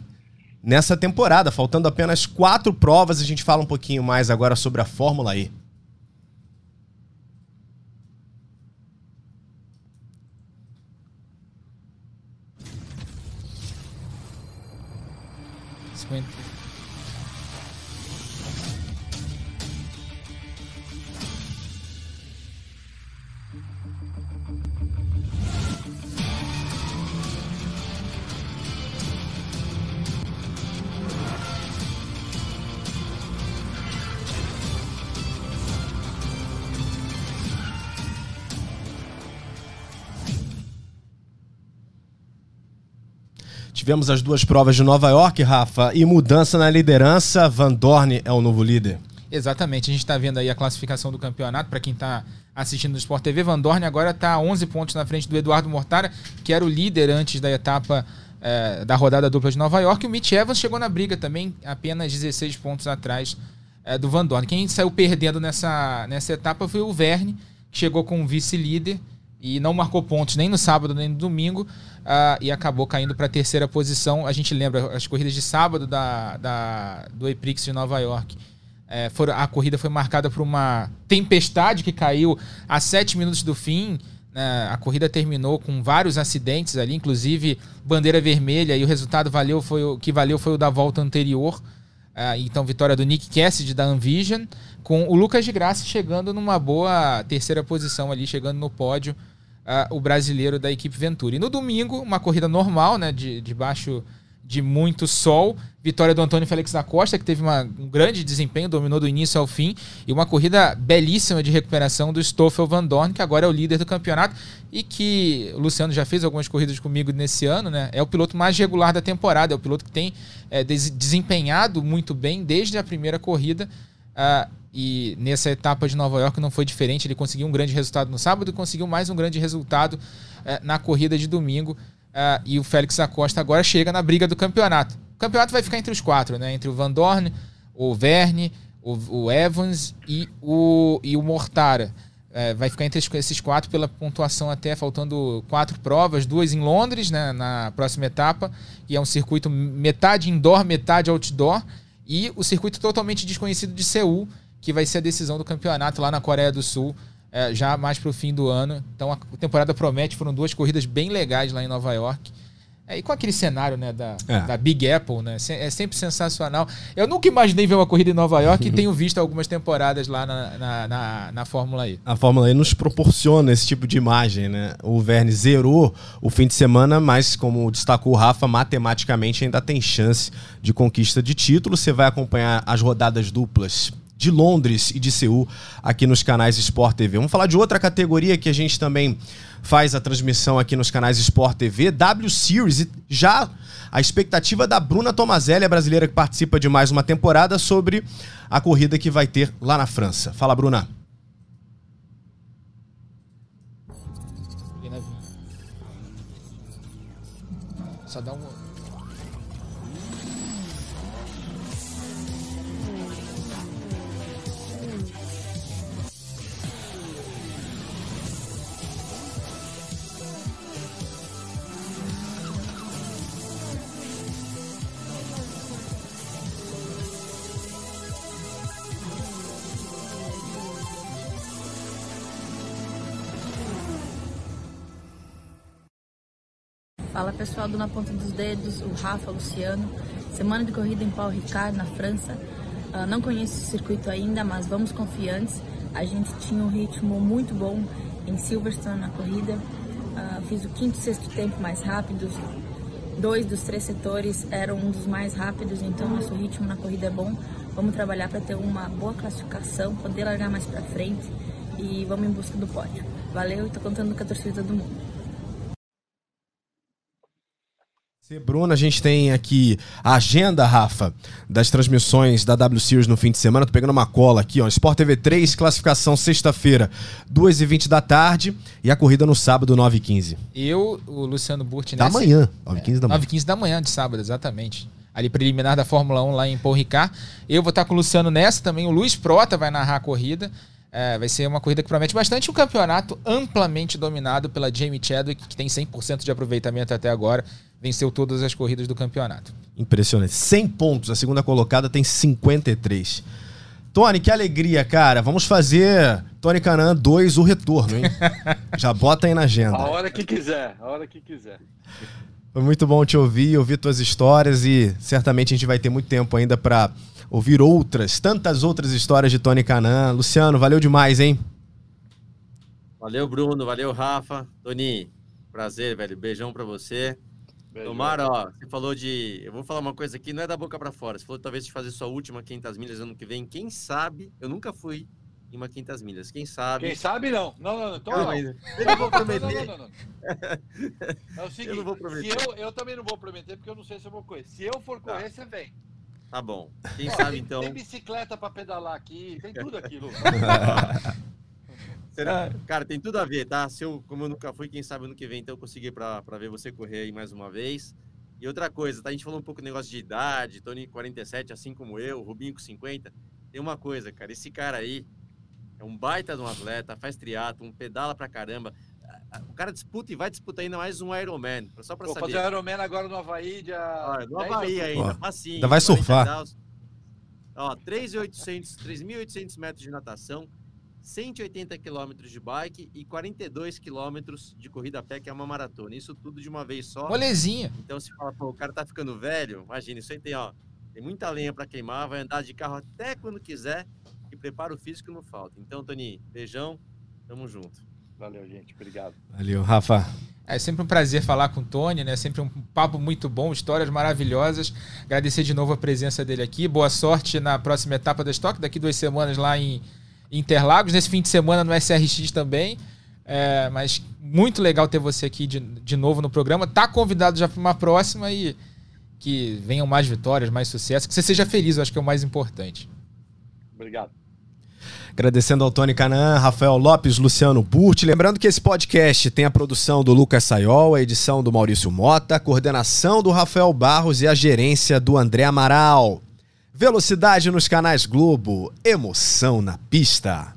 nessa temporada, faltando apenas quatro provas. A gente fala um pouquinho mais agora sobre a Fórmula E. Tivemos as duas provas de Nova York, Rafa, e mudança na liderança. Van Dorn é o novo líder. Exatamente, a gente está vendo aí a classificação do campeonato para quem está assistindo no Sport TV. Van Dorn agora está 11 pontos na frente do Eduardo Mortara, que era o líder antes da etapa é, da rodada dupla de Nova York. E o Mitch Evans chegou na briga também, apenas 16 pontos atrás é, do Van Dorn. Quem saiu perdendo nessa, nessa etapa foi o Verne, que chegou com o vice-líder e não marcou pontos nem no sábado nem no domingo uh, e acabou caindo para a terceira posição. A gente lembra as corridas de sábado da, da do Eprix de Nova York. É, foram, a corrida foi marcada por uma tempestade que caiu a sete minutos do fim. Né? A corrida terminou com vários acidentes ali, inclusive bandeira vermelha, e o resultado valeu foi o que valeu foi o da volta anterior. Uh, então, vitória do Nick Cassidy da Envision, com o Lucas de Graça chegando numa boa terceira posição ali, chegando no pódio, uh, o brasileiro da equipe Ventura. E no domingo, uma corrida normal, né, de, de de muito sol. Vitória do Antônio Félix da Costa, que teve uma, um grande desempenho, dominou do início ao fim. E uma corrida belíssima de recuperação do Stoffel Van Dorn, que agora é o líder do campeonato. E que o Luciano já fez algumas corridas comigo nesse ano, né? É o piloto mais regular da temporada, é o piloto que tem é, des desempenhado muito bem desde a primeira corrida. Uh, e nessa etapa de Nova York não foi diferente. Ele conseguiu um grande resultado no sábado e conseguiu mais um grande resultado uh, na corrida de domingo. Uh, e o Félix Acosta agora chega na briga do campeonato. O campeonato vai ficar entre os quatro, né? Entre o Van Dorn, o Verne, o, o Evans e o, e o Mortara. É, vai ficar entre esses quatro pela pontuação até faltando quatro provas, duas em Londres, né, na próxima etapa, e é um circuito metade indoor, metade outdoor, e o circuito totalmente desconhecido de Seul, que vai ser a decisão do campeonato lá na Coreia do Sul, é, já mais para o fim do ano. Então a temporada promete, foram duas corridas bem legais lá em Nova York. É, e com aquele cenário né, da, é. da Big Apple, né? É sempre sensacional. Eu nunca imaginei ver uma corrida em Nova York e <laughs> tenho visto algumas temporadas lá na, na, na, na, Fórmula E. A Fórmula E nos proporciona esse tipo de imagem, né? O Verne zerou o fim de semana, mas como destacou o Rafa, matematicamente ainda tem chance de conquista de título. Você vai acompanhar as rodadas duplas de Londres e de Seul aqui nos canais Sport TV. Vamos falar de outra categoria que a gente também faz a transmissão aqui nos canais Sport TV, W Series. Já a expectativa da Bruna Tomazelli, a brasileira que participa de mais uma temporada, sobre a corrida que vai ter lá na França. Fala, Bruna. Só dá um Fala pessoal do Na Ponta dos Dedos, o Rafa, o Luciano. Semana de corrida em Paul Ricard, na França. Uh, não conheço o circuito ainda, mas vamos confiantes. A gente tinha um ritmo muito bom em Silverstone na corrida. Uh, fiz o quinto e sexto tempo mais rápidos. Dois dos três setores eram um dos mais rápidos, então nosso ritmo na corrida é bom. Vamos trabalhar para ter uma boa classificação, poder largar mais para frente e vamos em busca do pódio. Valeu e tô contando com a torcida do mundo. Bruna, a gente tem aqui a agenda, Rafa, das transmissões da W Series no fim de semana. Tô pegando uma cola aqui, ó. Sport TV 3, classificação sexta-feira, 2h20 da tarde. E a corrida no sábado, 9h15. Eu, o Luciano Burti... Da manhã, 9h15 da manhã. 9h15 da manhã de sábado, exatamente. Ali preliminar da Fórmula 1 lá em Paul Ricard. Eu vou estar com o Luciano nessa também. O Luiz Prota vai narrar a corrida. É, vai ser uma corrida que promete bastante um campeonato amplamente dominado pela Jamie Chadwick, que tem 100% de aproveitamento até agora venceu todas as corridas do campeonato. Impressionante. 100 pontos. A segunda colocada tem 53. Tony, que alegria, cara. Vamos fazer Tony Canan 2, o retorno, hein? <laughs> Já bota aí na agenda. A hora que quiser, a hora que quiser. Foi muito bom te ouvir, ouvir tuas histórias e certamente a gente vai ter muito tempo ainda para ouvir outras, tantas outras histórias de Tony Canan. Luciano, valeu demais, hein? Valeu, Bruno. Valeu, Rafa. Tony, prazer, velho. Beijão para você. Tomara, ó, você falou de. Eu vou falar uma coisa aqui, não é da boca para fora. Você falou talvez de fazer sua última 500 milhas ano que vem. Quem sabe, eu nunca fui em uma 500 milhas. Quem sabe? Quem sabe não. Não, não, não. Então, não. Eu não vou prometer. Não, não, não, não. É o seguinte, <laughs> Eu não vou prometer. se eu, eu também não vou prometer, porque eu não sei se eu vou correr. Se eu for correr, você vem. Tá bom. Quem Ó, sabe tem- então. Tem bicicleta pra pedalar aqui, tem tudo aqui, Lu. <laughs> Será? Cara, tem tudo a ver, tá? Se eu, como eu nunca fui, quem sabe ano que vem, então eu consegui pra, pra ver você correr aí mais uma vez. E outra coisa, tá? A gente falou um pouco do negócio de idade, Tony 47, assim como eu, Rubinho com 50. Tem uma coisa, cara, esse cara aí é um baita de um atleta, faz triatlo, um pedala pra caramba. O cara disputa e vai disputar ainda mais um Ironman, só pra Vou saber. fazer Ironman agora no Havaí, dia. Olha, no 10 Havaí de ainda, facinho. Ainda vai 40 surfar. Ó, 3.800, 3.800 metros de natação, 180 quilômetros de bike e 42 quilômetros de corrida a pé, que é uma maratona. Isso tudo de uma vez só. Molezinha. Então, se fala, pô, o cara tá ficando velho, imagina, isso aí tem, ó, tem muita lenha para queimar, vai andar de carro até quando quiser e prepara o físico não falta. Então, Tony, beijão, tamo junto. Valeu, gente. Obrigado. Valeu, Rafa. É sempre um prazer falar com o Tony, né? Sempre um papo muito bom, histórias maravilhosas. Agradecer de novo a presença dele aqui. Boa sorte na próxima etapa da Stock, daqui duas semanas lá em Interlagos. Nesse fim de semana no SRX também. É, mas muito legal ter você aqui de, de novo no programa. Tá convidado já para uma próxima e que venham mais vitórias, mais sucesso. Que você seja feliz, eu acho que é o mais importante. Obrigado. Agradecendo ao Tony Canaan, Rafael Lopes, Luciano Burti. Lembrando que esse podcast tem a produção do Lucas Sayol, a edição do Maurício Mota, a coordenação do Rafael Barros e a gerência do André Amaral. Velocidade nos canais Globo, emoção na pista.